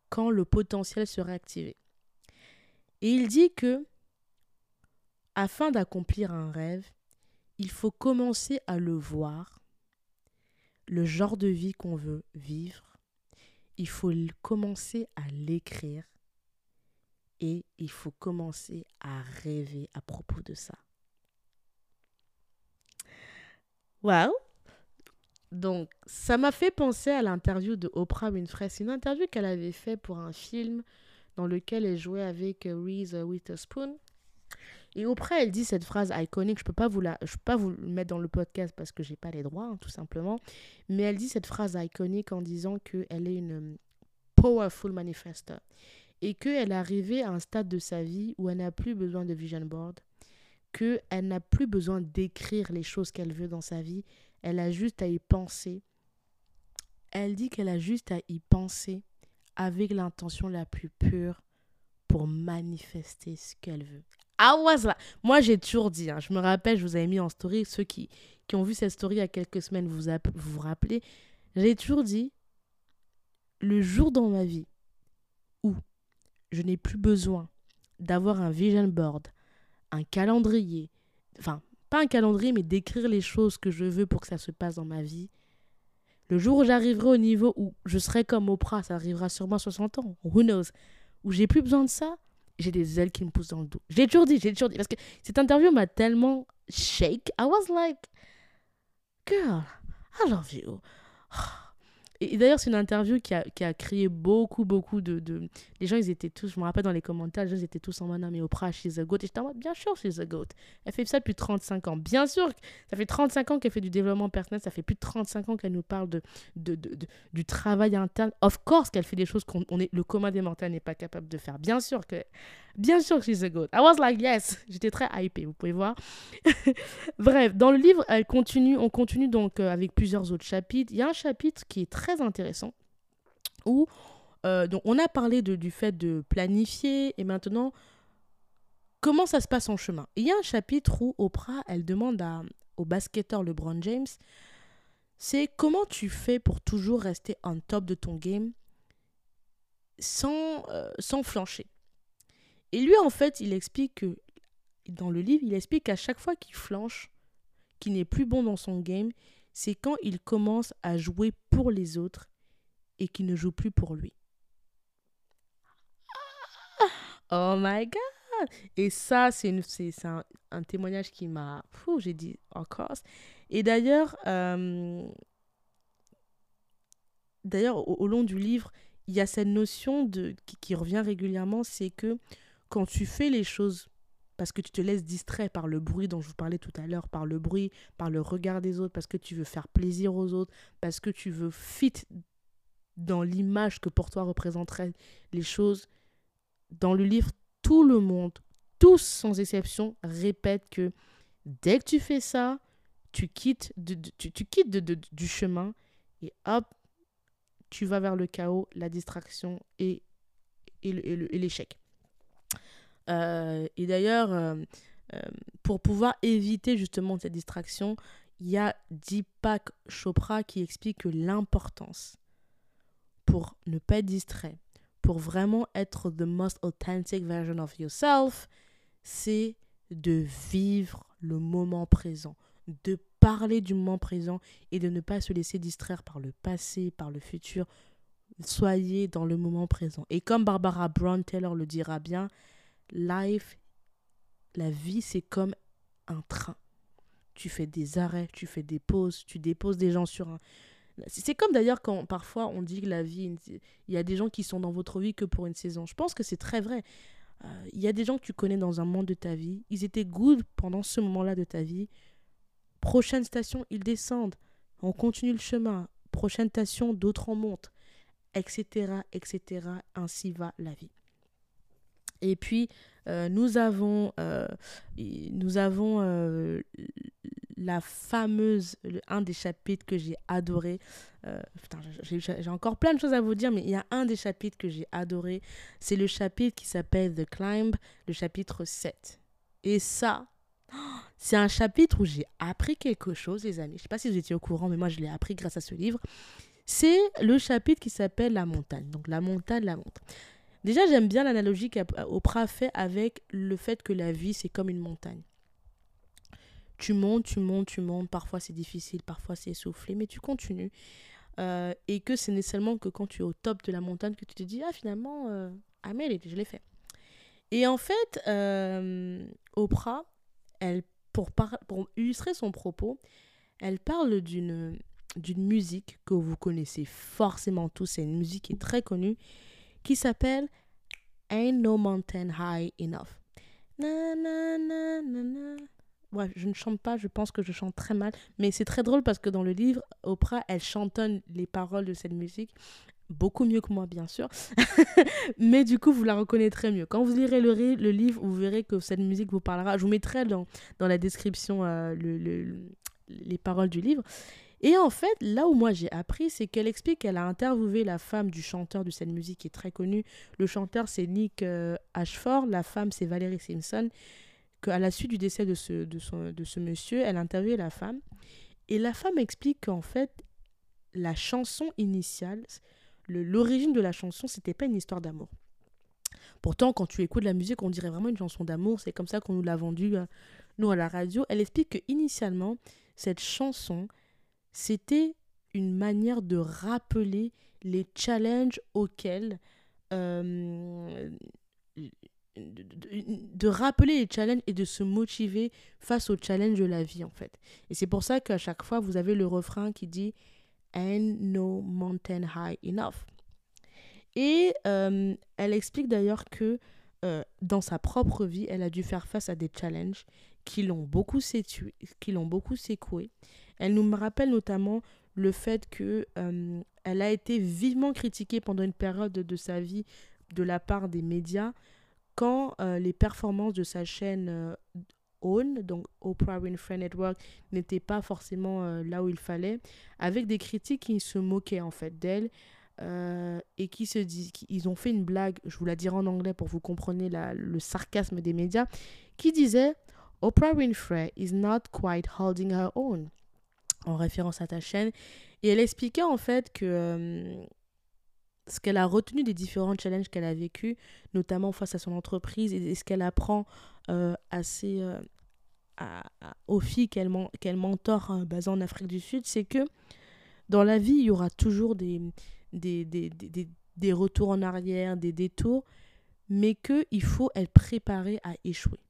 [SPEAKER 1] quand le potentiel sera activé. Et il dit que afin d'accomplir un rêve, il faut commencer à le voir, le genre de vie qu'on veut vivre. Il faut commencer à l'écrire et il faut commencer à rêver à propos de ça. Waouh! Donc, ça m'a fait penser à l'interview de Oprah Winfrey. C'est une interview qu'elle avait fait pour un film dans lequel elle jouait avec Reese Witherspoon. Et Oprah, elle dit cette phrase iconique. Je peux pas vous la, peux pas vous mettre dans le podcast parce que j'ai pas les droits, hein, tout simplement. Mais elle dit cette phrase iconique en disant que elle est une euh, powerful manifester et qu'elle est arrivée à un stade de sa vie où elle n'a plus besoin de vision board, qu'elle n'a plus besoin d'écrire les choses qu'elle veut dans sa vie. Elle a juste à y penser. Elle dit qu'elle a juste à y penser avec l'intention la plus pure pour manifester ce qu'elle veut. Ah ouais, ça. Moi, j'ai toujours dit, hein, je me rappelle, je vous avais mis en story, ceux qui, qui ont vu cette story il y a quelques semaines, vous app- vous, vous rappelez, j'ai toujours dit, le jour dans ma vie où je n'ai plus besoin d'avoir un vision board, un calendrier, enfin, pas un calendrier, mais d'écrire les choses que je veux pour que ça se passe dans ma vie. Le jour où j'arriverai au niveau où je serai comme Oprah, ça arrivera sûrement à 60 ans, who knows, où j'ai plus besoin de ça, j'ai des ailes qui me poussent dans le dos. J'ai toujours dit, j'ai toujours dit, parce que cette interview m'a tellement shake. I was like, girl, I love you. Et, d'ailleurs, c'est une interview qui a, qui a créé beaucoup, beaucoup de, de... Les gens, ils étaient tous, je me rappelle dans les commentaires, les gens étaient tous en mode, non mais Oprah, she's a goat. Et j'étais en mode, bien sûr, she's a goat. Elle fait ça depuis 35 ans. Bien sûr, ça fait 35 ans qu'elle fait du développement personnel, ça fait plus de 35 ans qu'elle nous parle de, de, de, du travail interne. Of course qu'elle fait des choses qu'on on est, le commun des mortels n'est pas capable de faire. Bien sûr que, bien sûr que she's a goat. I was like, yes. J'étais très hypée, vous pouvez voir. *laughs* Bref, dans le livre, elle continue, on continue donc euh, avec plusieurs autres chapitres. Il y a un chapitre qui est très intéressant où euh, donc on a parlé de, du fait de planifier et maintenant comment ça se passe en chemin. Il y a un chapitre où Oprah, elle demande à, au basketteur LeBron James, c'est comment tu fais pour toujours rester on top de ton game sans, euh, sans flancher? Et lui, en fait, il explique que, dans le livre, il explique qu'à chaque fois qu'il flanche, qu'il n'est plus bon dans son game, c'est quand il commence à jouer pour les autres et qu'il ne joue plus pour lui. Oh my god! Et ça, c'est un, un témoignage qui m'a. Fou, j'ai dit, of course. Et d'ailleurs, euh, d'ailleurs, au, au long du livre, il y a cette notion de, qui, qui revient régulièrement c'est que quand tu fais les choses parce que tu te laisses distraire par le bruit dont je vous parlais tout à l'heure, par le bruit, par le regard des autres, parce que tu veux faire plaisir aux autres, parce que tu veux fit dans l'image que pour toi représenteraient les choses. Dans le livre, tout le monde, tous sans exception, répètent que dès que tu fais ça, tu quittes, tu, quittes du chemin et hop, tu vas vers le chaos, la distraction et l'échec. Et d'ailleurs, pour pouvoir éviter justement cette distraction, il y a Deepak Chopra qui explique que l'importance pour ne pas être distrait, pour vraiment être the most authentic version of yourself, c'est de vivre le moment présent, de parler du moment présent et de ne pas se laisser distraire par le passé, par le futur. Soyez dans le moment présent. Et comme Barbara Brown Taylor le dira bien, life, la vie, c'est comme un train. Tu fais des arrêts, tu fais des pauses, tu déposes des gens sur un, c'est comme d'ailleurs quand parfois on dit que la vie, il y a des gens qui sont dans votre vie que pour une saison. Je pense que c'est très vrai. Euh, il y a des gens que tu connais dans un monde de ta vie. Ils étaient good pendant ce moment-là de ta vie. Prochaine station, ils descendent. On continue le chemin. Prochaine station, d'autres en montent. Etc. Etc. Ainsi va la vie. Et puis, euh, nous avons, euh, nous avons la fameuse, un des chapitres que j'ai adoré. Euh, j'ai encore plein de choses à vous dire, mais il y a un des chapitres que j'ai adoré. C'est le chapitre qui s'appelle The Climb, le chapitre 7. Et ça, c'est un chapitre où j'ai appris quelque chose, les amis. Je ne sais pas si vous étiez au courant, mais moi je l'ai appris grâce à ce livre. C'est le chapitre qui s'appelle La montagne. Donc la montagne, la montagne. Déjà, j'aime bien l'analogie qu'Oprah fait avec le fait que la vie, c'est comme une montagne tu montes, tu montes, tu montes. Parfois c'est difficile, parfois c'est essoufflé, mais tu continues. Euh, et que ce n'est seulement que quand tu es au top de la montagne que tu te dis Ah, finalement, euh, Amel, je l'ai fait. Et en fait, euh, Oprah, elle, pour, pour illustrer son propos, elle parle d'une d'une musique que vous connaissez forcément tous, c'est une musique qui est très connue, qui s'appelle Ain't No Mountain High Enough. Na, na, na, na, ouais, je ne chante pas, je pense que je chante très mal. Mais c'est très drôle parce que dans le livre, Oprah, elle chantonne les paroles de cette musique. Beaucoup mieux que moi, bien sûr. *laughs* mais du coup, vous la reconnaîtrez mieux. Quand vous lirez le, livre, vous verrez que cette musique vous parlera. Je vous mettrai dans, dans la description euh, le, les paroles du livre. Et en fait, là où moi j'ai appris, c'est qu'elle explique qu'elle a interviewé la femme du chanteur de cette musique qui est très connu. Le chanteur, c'est Nick euh, Ashford. La femme, c'est Valérie Simpson à la suite du décès de ce, monsieur, elle interviewé la femme. Et la femme explique qu'en fait, la chanson initiale, l'origine de la chanson, c'était pas une histoire d'amour. Pourtant, quand tu écoutes la musique, on dirait vraiment une chanson d'amour. C'est comme ça qu'on nous l'a vendue, euh, nous, à la radio. Elle explique que initialement, cette chanson, c'était une manière de rappeler les challenges auxquels euh, de, rappeler les challenges et de se motiver face aux challenges de la vie en fait. Et c'est pour ça qu'à chaque fois vous avez le refrain qui dit And no mountain high enough. Et euh, elle explique d'ailleurs que euh, dans sa propre vie, elle a dû faire face à des challenges qui l'ont beaucoup, qui l'ont beaucoup. Elle nous rappelle notamment le fait que euh, elle a été vivement critiquée pendant une période de sa vie de la part des médias quand euh, les performances de sa chaîne euh, Own, donc Oprah Winfrey Network, n'étaient pas forcément euh, là où il fallait, avec des critiques qui se moquaient en fait d'elle et qui se disent, ils ont fait une blague, je vous la dirai en anglais pour vous compreniez le sarcasme des médias, qui disait Oprah Winfrey is not quite holding her own, en référence à ta chaîne. Et elle expliquait en fait que ce qu'elle a retenu des différents challenges qu'elle a vécu, notamment face à son entreprise, et, ce qu'elle apprend euh, euh, aux filles qu'elle hein, basées en Afrique du Sud, c'est que dans la vie, il y aura toujours des, des, des, des, des retours en arrière, des détours, mais qu'il faut être préparé à échouer.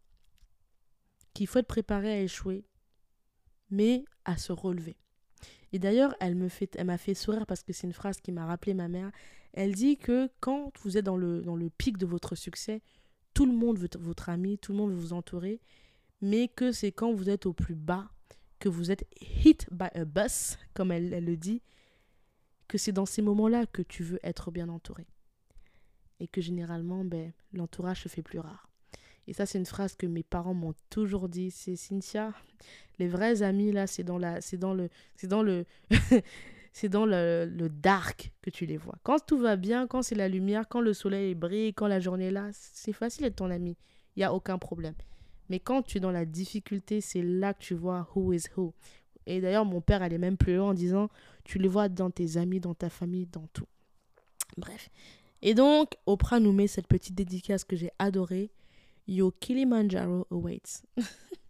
[SPEAKER 1] Qu'il faut être préparé à échouer, mais à se relever. Et d'ailleurs, elle me fait, elle m'a fait sourire parce que c'est une phrase qui m'a rappelé ma mère. Elle dit que quand vous êtes dans le, dans le pic de votre succès, tout le monde veut votre ami, tout le monde veut vous entourer, mais que c'est quand vous êtes au plus bas, que vous êtes hit by a bus, comme elle, elle le dit, que c'est dans ces moments-là que tu veux être bien entouré. Et que généralement, ben, l'entourage se fait plus rare. Et ça, c'est une phrase que mes parents m'ont toujours dit. C'est Cynthia, les vrais amis, là, c'est dans, la, c'est dans le... C'est dans le *laughs* c'est dans le, le, dark que tu les vois. Quand tout va bien, quand c'est la lumière, quand le soleil brille, quand la journée est là, c'est facile d'être ton ami. il n'y a aucun problème. Mais quand tu es dans la difficulté, c'est là que tu vois who is who. Et d'ailleurs, mon père allait même plus loin en disant, tu le vois dans tes amis, dans ta famille, dans tout. Bref. Et donc, Oprah nous met cette petite dédicace que j'ai adorée. Your Kilimanjaro awaits. *laughs*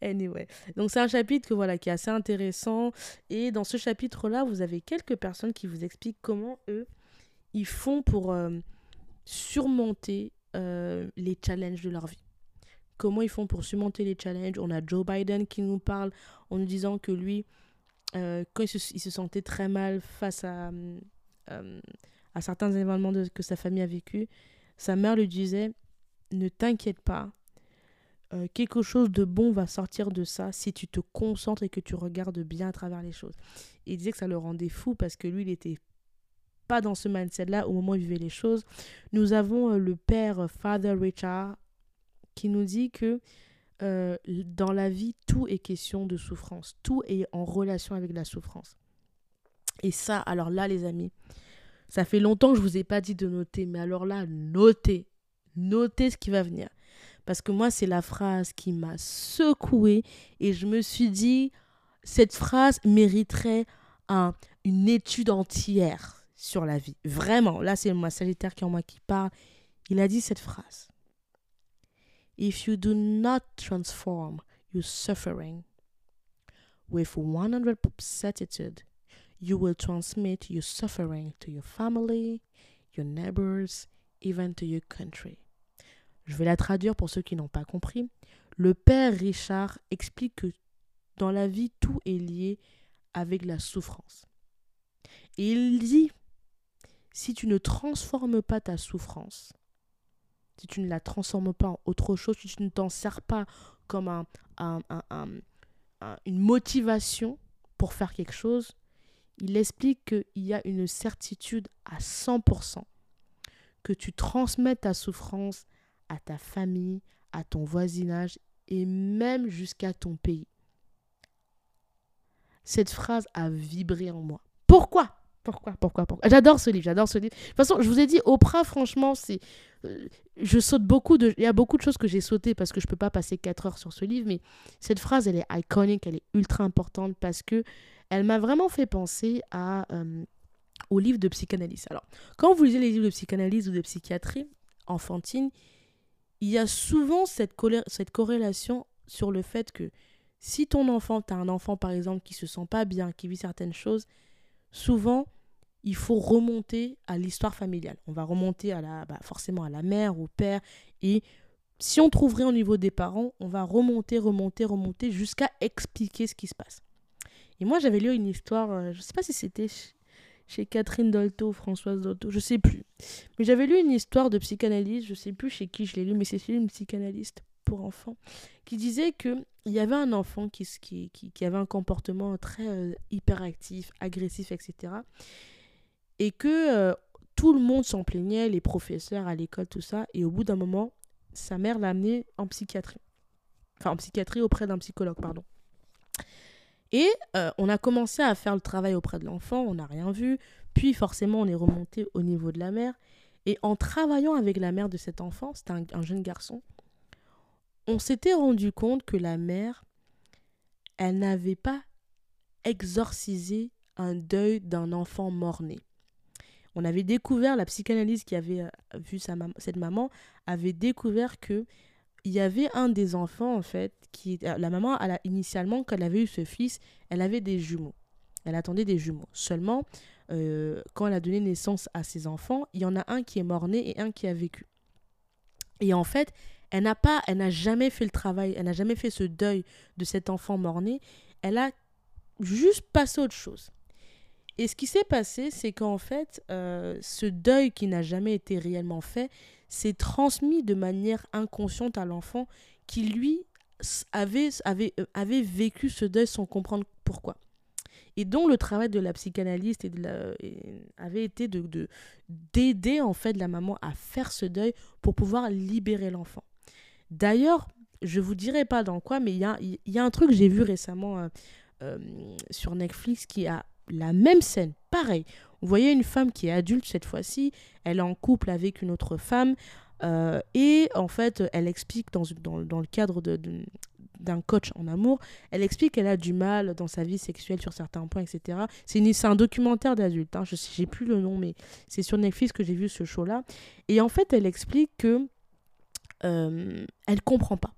[SPEAKER 1] anyway. Donc, c'est un chapitre que, voilà, qui est assez intéressant. Et dans ce chapitre-là, vous avez quelques personnes qui vous expliquent comment eux, ils font pour euh, surmonter euh, les challenges de leur vie comment ils font pour surmonter les challenges. On a Joe Biden qui nous parle en nous disant que lui, euh, quand il se, sentait très mal face à, à certains événements que sa famille a vécu, sa mère lui disait Ne t'inquiète pas, euh, quelque chose de bon va sortir de ça si tu te concentres et que tu regardes bien à travers les choses. il disait que ça le rendait fou parce que lui, il était pas dans ce mindset-là au moment où il vivait les choses. Nous avons le père Father Richard qui nous dit que euh, dans la vie, tout est question de souffrance. Tout est en relation avec la souffrance. Et ça, alors là, les amis, ça fait longtemps que je ne vous ai pas dit de noter, mais alors là, notez. Notez ce qui va venir. Parce que moi, c'est la phrase qui m'a secouée et je me suis dit, cette phrase mériterait un, une étude entière sur la vie. Vraiment, là, c'est moi, Sagittaire qui en moi qui parle. Il a dit cette phrase. If you do not transform your suffering with 100% attitude, you will transmit your suffering to your family, your neighbors, even to your country. Je vais la traduire pour ceux qui n'ont pas compris. Le père Richard explique que dans la vie, tout est lié avec la souffrance. Et il dit, si tu ne transformes pas ta souffrance si tu ne la transformes pas en autre chose, si tu ne t'en sers pas comme un, une motivation pour faire quelque chose, il explique qu'il y a une certitude à 100% que tu transmets ta souffrance à ta famille, à ton voisinage et même jusqu'à ton pays. Cette phrase a vibré en moi. Pourquoi? Pourquoi, pourquoi, pourquoi? J'adore ce livre, j'adore ce livre. De toute façon, je vous ai dit, Oprah, franchement, c'est. Euh, je saute beaucoup de. Il y a beaucoup de choses que j'ai sautées parce que je ne peux pas passer 4 heures sur ce livre, mais cette phrase, elle est iconique, elle est ultra importante parce que elle m'a vraiment fait penser à, euh, au livre de psychanalyse. Alors, quand vous lisez les livres de psychanalyse ou de psychiatrie enfantine, il y a souvent cette, cette corrélation sur le fait que si ton enfant, tu as un enfant par exemple qui se sent pas bien, qui vit certaines choses, souvent, il faut remonter à l'histoire familiale. On va remonter à la, bah, forcément à la mère, au père. Et si on trouverait au niveau des parents, on va remonter, remonter, remonter jusqu'à expliquer ce qui se passe. Et moi, j'avais lu une histoire, euh, je ne sais pas si c'était chez Catherine Dolto Françoise Dolto, je sais plus. Mais j'avais lu une histoire de psychanalyse, je sais plus chez qui je l'ai lu, mais c'est une psychanalyste pour enfants, qui disait que il y avait un enfant qui, qui, qui, avait un comportement très euh, hyperactif, agressif, etc. Et que euh, tout le monde s'en plaignait, les professeurs à l'école, tout ça. Et au bout d'un moment, sa mère l'a amené en psychiatrie. Enfin, en psychiatrie auprès d'un psychologue, pardon. Et euh, on a commencé à faire le travail auprès de l'enfant, on n'a rien vu. Puis forcément, on est remonté au niveau de la mère. Et en travaillant avec la mère de cet enfant, c'était un jeune garçon, on s'était rendu compte que la mère, elle n'avait pas exorcisé un deuil d'un enfant mort-né. On avait découvert, la psychanalyse qui avait euh, vu sa cette maman avait découvert que il y avait un des enfants, en fait, qui. La maman, initialement, quand elle avait eu ce fils, elle avait des jumeaux. Elle attendait des jumeaux. Seulement, euh, quand elle a donné naissance à ses enfants, il y en a un qui est mort-né et un qui a vécu. Et en fait, elle n'a pas, elle n'a jamais fait le travail, elle n'a jamais fait ce deuil de cet enfant mort-né. Elle a juste passé autre chose. Et ce qui s'est passé, c'est qu'en fait, euh, ce deuil qui n'a jamais été réellement fait s'est transmis de manière inconsciente à l'enfant qui, lui, avait, avait, euh, avait vécu ce deuil sans comprendre pourquoi. Et dont le travail de la psychanalyste avait été de d'aider en fait la maman à faire ce deuil pour pouvoir libérer l'enfant. D'ailleurs, je vous dirai pas dans quoi, mais il y a, y a, un truc que j'ai vu récemment euh, sur Netflix qui a la même scène, pareil. Vous voyez une femme qui est adulte cette fois-ci, elle est en couple avec une autre femme. Euh, et en fait, elle explique dans, dans, dans le cadre de, d'un coach en amour, elle explique qu'elle a du mal dans sa vie sexuelle sur certains points, etc. C'est un documentaire d'adulte, hein, je sais plus le nom, mais c'est sur Netflix que j'ai vu ce show-là. Et en fait, elle explique que euh, elle comprend pas.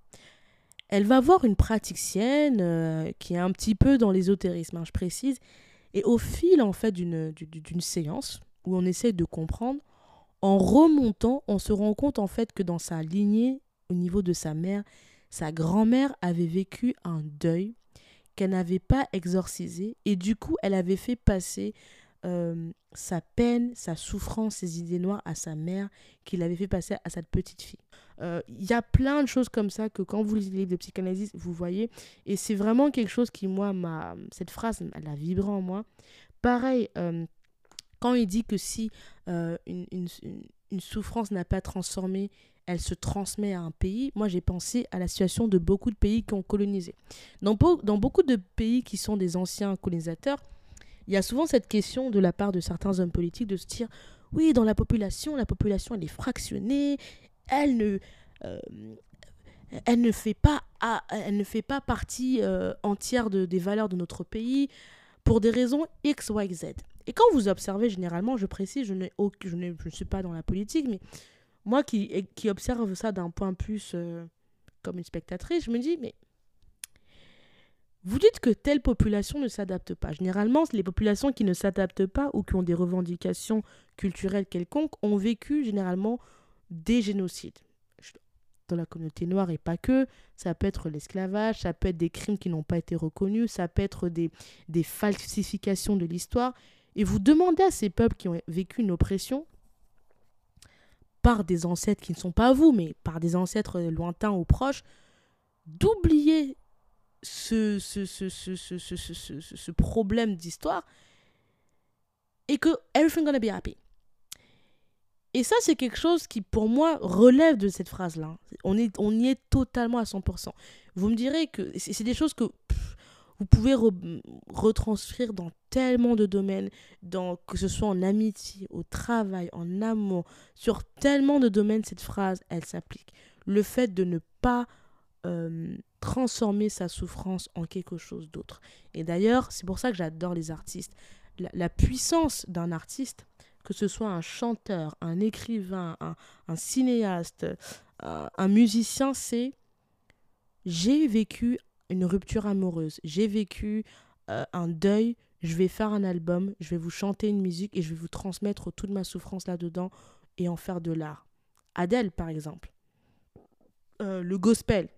[SPEAKER 1] Elle va voir une praticienne euh, qui est un petit peu dans l'ésotérisme, hein, je précise, et au fil en fait d'une séance où on essaie de comprendre, en remontant, on se rend compte en fait que dans sa lignée, au niveau de sa mère, sa grand-mère avait vécu un deuil qu'elle n'avait pas exorcisé. Et du coup elle avait fait passer euh, sa peine, sa souffrance, ses idées noires à sa mère, qu'il avait fait passer à sa petite fille. Euh, il y a plein de choses comme ça que quand vous lisez les livres de psychanalyse, vous voyez. Et c'est vraiment quelque chose qui, moi, m'a. Cette phrase, elle a vibré en moi. Pareil, euh, quand il dit que si une, une, une, souffrance n'a pas transformé elle se transmet à un pays, moi j'ai pensé à la situation de beaucoup de pays qui ont colonisé. Dans, dans beaucoup de pays qui sont des anciens colonisateurs, il y a souvent cette question de la part de certains hommes politiques de se dire oui, dans la population, la population elle est fractionnée, elle ne, euh, elle ne, fait, pas, elle ne fait pas partie euh, entière de, des valeurs de notre pays pour des raisons X, Y, Z. Et quand vous observez généralement, je précise, je, je, je ne suis pas dans la politique, mais moi qui, qui observe ça d'un point plus euh, comme une spectatrice, je me dis, mais vous dites que telle population ne s'adapte pas. Généralement, les populations qui ne s'adaptent pas ou qui ont des revendications culturelles quelconques ont vécu généralement des génocides. Dans la communauté noire et pas que, ça peut être l'esclavage, ça peut être des crimes qui n'ont pas été reconnus, ça peut être des, des falsifications de l'histoire. Et vous demandez à ces peuples qui ont vécu une oppression par des ancêtres qui ne sont pas vous, mais par des ancêtres lointains ou proches, d'oublier ce, ce, ce, ce, problème d'histoire et que everything gonna be happy. Et ça, c'est quelque chose qui, pour moi, relève de cette phrase-là. On, est, on y est totalement à 100%. Vous me direz que c'est des choses que vous pouvez retranscrire dans tellement de domaines, dans, que ce soit en amitié, au travail, en amour, sur tellement de domaines, cette phrase, elle s'applique. Le fait de ne pas euh, transformer sa souffrance en quelque chose d'autre. Et d'ailleurs, c'est pour ça que j'adore les artistes. La, puissance d'un artiste, que ce soit un chanteur, un écrivain, un, cinéaste, un musicien, c'est j'ai vécu une rupture amoureuse, j'ai vécu euh, un deuil, je vais faire un album, je vais vous chanter une musique et je vais vous transmettre toute ma souffrance là-dedans et en faire de l'art. Adèle, par exemple. Euh, le gospel,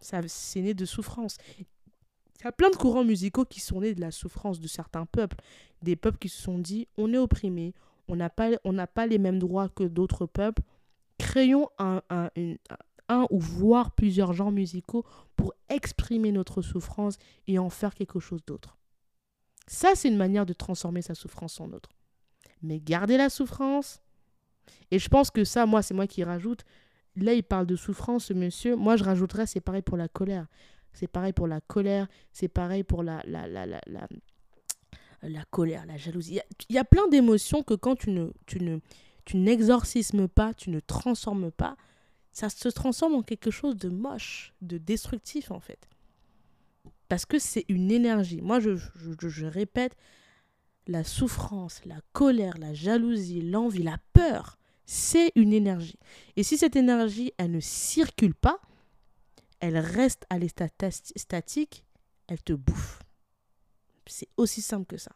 [SPEAKER 1] ça c'est né de souffrance. Il y a plein de courants musicaux qui sont nés de la souffrance de certains peuples. Des peuples qui se sont dit on est opprimé, on n'a pas, pas les mêmes droits que d'autres peuples. Créons un, un, un ou voire plusieurs genres musicaux pour exprimer notre souffrance et en faire quelque chose d'autre. Ça, c'est une manière de transformer sa souffrance en autre. Mais garder la souffrance. Et je pense que ça, moi, c'est moi qui rajoute. Là, il parle de souffrance, ce monsieur. Moi, je rajouterais, c'est pareil pour la colère. C'est pareil pour la colère. C'est pareil pour la, la, la, la, la, colère, la jalousie. Il y a, plein d'émotions que quand tu ne, tu ne, tu n'exorcismes pas, tu ne transformes pas, ça se transforme en quelque chose de moche, de destructif en fait. Parce que c'est une énergie. Moi, je, je, répète, la souffrance, la colère, la jalousie, l'envie, la peur, c'est une énergie. Et si cette énergie, elle ne circule pas, elle reste à l'état statique, elle te bouffe. C'est aussi simple que ça.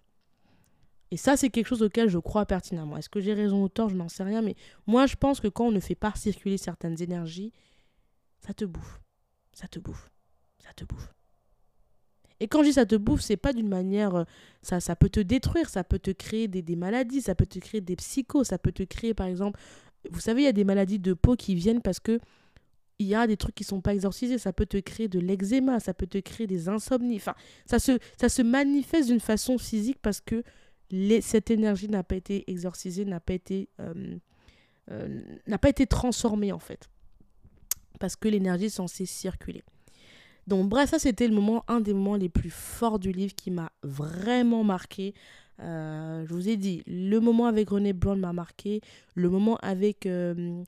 [SPEAKER 1] Et ça, c'est quelque chose auquel je crois pertinemment. Est-ce que j'ai raison ou tort? Je n'en sais rien. Mais moi, je pense que quand on ne fait pas circuler certaines énergies, ça te bouffe. Ça te bouffe. Ça te bouffe. Et quand je dis ça te bouffe, c'est pas d'une manière. Euh, ça, peut te détruire, ça peut te créer des, maladies, ça peut te créer des psychos, ça peut te créer, par exemple. Vous savez, il y a des maladies de peau qui viennent parce que il y a des trucs qui sont pas exorcisés. Ça peut te créer de l'eczéma, ça peut te créer des insomnies. Enfin, ça se, ça se manifeste d'une façon physique parce que cette énergie n'a pas été exorcisée, n'a pas été, euh, euh, n'a pas été transformée en fait. Parce que l'énergie est censée circuler. Donc bref, ça c'était le moment, un des moments les plus forts du livre qui m'a vraiment marqué. Euh, je vous ai dit, le moment avec René Blanc m'a marqué, le moment avec euh,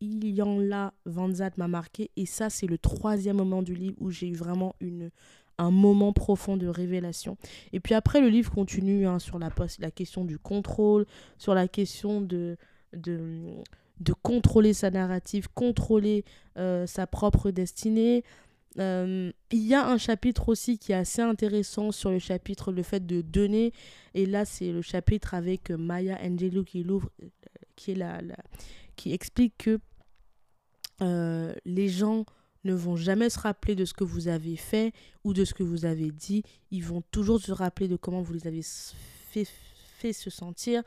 [SPEAKER 1] Iyanla Vanzat m'a marqué. Et ça, c'est le troisième moment du livre où j'ai eu vraiment un moment profond de révélation. Et puis après, le livre continue hein, sur la, la question du contrôle, sur la question de, de contrôler sa narrative, contrôler euh, sa propre destinée. Euh, il y a un chapitre aussi qui est assez intéressant sur le chapitre le fait de donner. Et là, c'est le chapitre avec Maya Angelou qui, l'ouvre, qui, est la, qui explique que euh, les gens ne vont jamais se rappeler de ce que vous avez fait ou de ce que vous avez dit. Ils vont toujours se rappeler de comment vous les avez fait se sentir.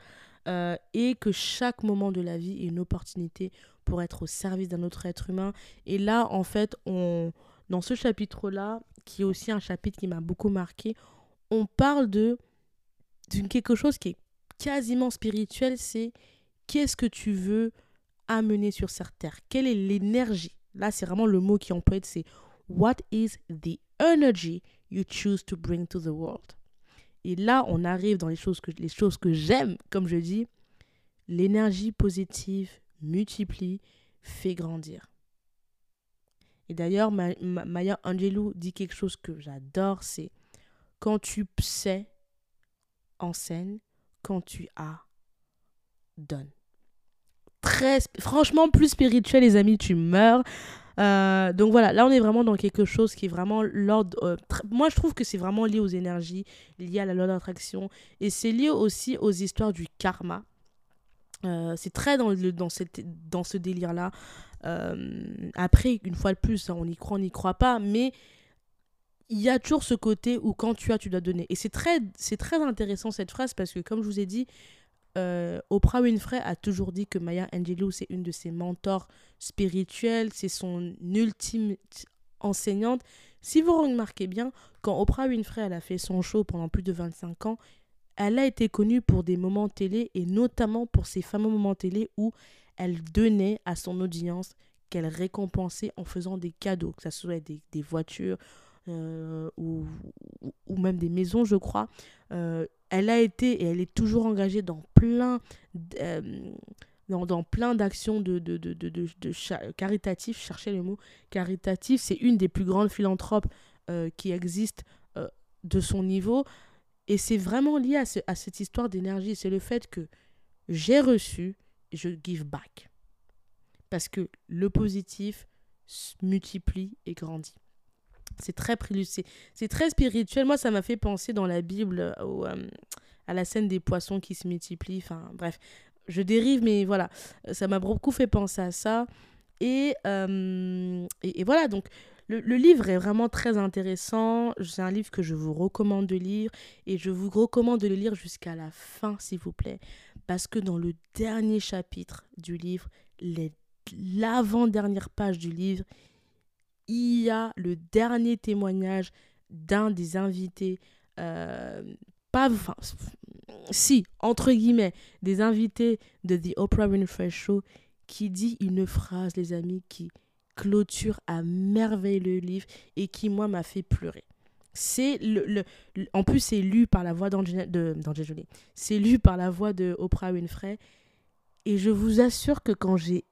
[SPEAKER 1] Euh, et que chaque moment de la vie est une opportunité pour être au service d'un autre être humain. Et là, en fait, on, dans ce chapitre-là, qui est aussi un chapitre qui m'a beaucoup marqué, on parle de d'une quelque chose qui est quasiment spirituel, c'est qu'est-ce que tu veux amener sur cette terre? Quelle est l'énergie? Là, c'est vraiment le mot qui emploie, c'est What is the energy you choose to bring to the world? Et là, on arrive dans les choses que, j'aime, comme je dis, l'énergie positive multiplie, fait grandir. Et d'ailleurs, Maya Angelou dit quelque chose que j'adore, c'est quand tu sais, enseigne, quand tu as, donne. Très, franchement, plus spirituel, les amis, tu meurs. Euh, donc voilà, là on est vraiment dans quelque chose qui est vraiment l'ordre. Euh, moi je trouve que c'est vraiment lié aux énergies, lié à la loi d'attraction. Et c'est lié aussi aux histoires du karma. Euh, c'est très dans, le, dans, cette, dans ce délire-là. Après, une fois de plus, hein, on y croit, on n'y croit pas, mais il y a toujours ce côté où quand tu as, tu dois donner. Et c'est très, c'est très intéressant cette phrase parce que, comme je vous ai dit, euh, Oprah Winfrey a toujours dit que Maya Angelou, c'est une de ses mentors spirituels, c'est son ultime enseignante. Si vous remarquez bien, quand Oprah Winfrey a fait son show pendant plus de 25 ans, elle a été connue pour des moments télé et notamment pour ces fameux moments télé où elle donnait à son audience qu'elle récompensait en faisant des cadeaux, que ce soit des, voitures euh, ou, ou, même des maisons, je crois. Euh, elle a été et elle est toujours engagée dans plein, euh, dans, plein d'actions de, de, de, de, de caritatifs. Cherchez le mot caritatif. C'est une des plus grandes philanthropes qui existent de son niveau. Et c'est vraiment lié à, ce, à cette histoire d'énergie. C'est le fait que j'ai reçu, je give back. Parce que le positif multiplie et grandit. C'est très c'est très spirituel. Moi, ça m'a fait penser dans la Bible au, euh, à la scène des poissons qui se multiplient. Enfin, bref, je dérive, mais voilà, ça m'a beaucoup fait penser à ça. Et, euh, et, et, voilà, donc le, le, livre est vraiment très intéressant. C'est un livre que je vous recommande de lire et je vous recommande de le lire jusqu'à la fin, s'il vous plaît. Parce que dans le dernier chapitre du livre, l'avant-dernière page du livre, il y a le dernier témoignage d'un des invités, euh, pas, enfin, si, entre guillemets, des invités de The Oprah Winfrey Show, qui dit une phrase, les amis, qui clôture à merveille le livre et qui, moi, m'a fait pleurer. C'est le, le, en plus, c'est lu par la voix d'Angela Jolie. C'est lu par la voix de Oprah Winfrey. Et je vous assure que quand j'ai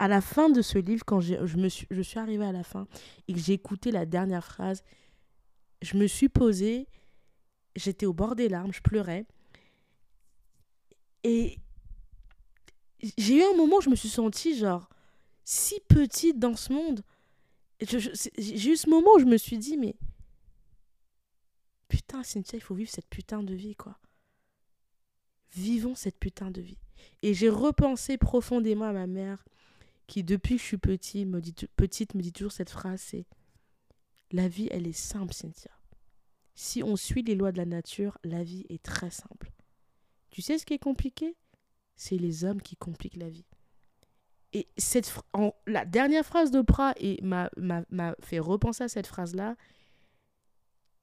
[SPEAKER 1] à la fin de ce livre, quand je, me suis, je suis arrivée à la fin et que j'ai écouté la dernière phrase, je me suis posée, j'étais au bord des larmes, je pleurais. Et j'ai eu un moment où je me suis sentie genre si petite dans ce monde. J'ai eu ce moment où je me suis dit, mais putain, Cynthia, il faut vivre cette putain de vie, quoi. Vivons cette putain de vie. Et j'ai repensé profondément à ma mère qui depuis que je suis petite me dit toujours cette phrase, c'est La vie, elle est simple, Cynthia. Si on suit les lois de la nature, la vie est très simple. Tu sais ce qui est compliqué? C'est les hommes qui compliquent la vie. Et cette, la dernière phrase d'Oprah m'a fait repenser à cette phrase-là.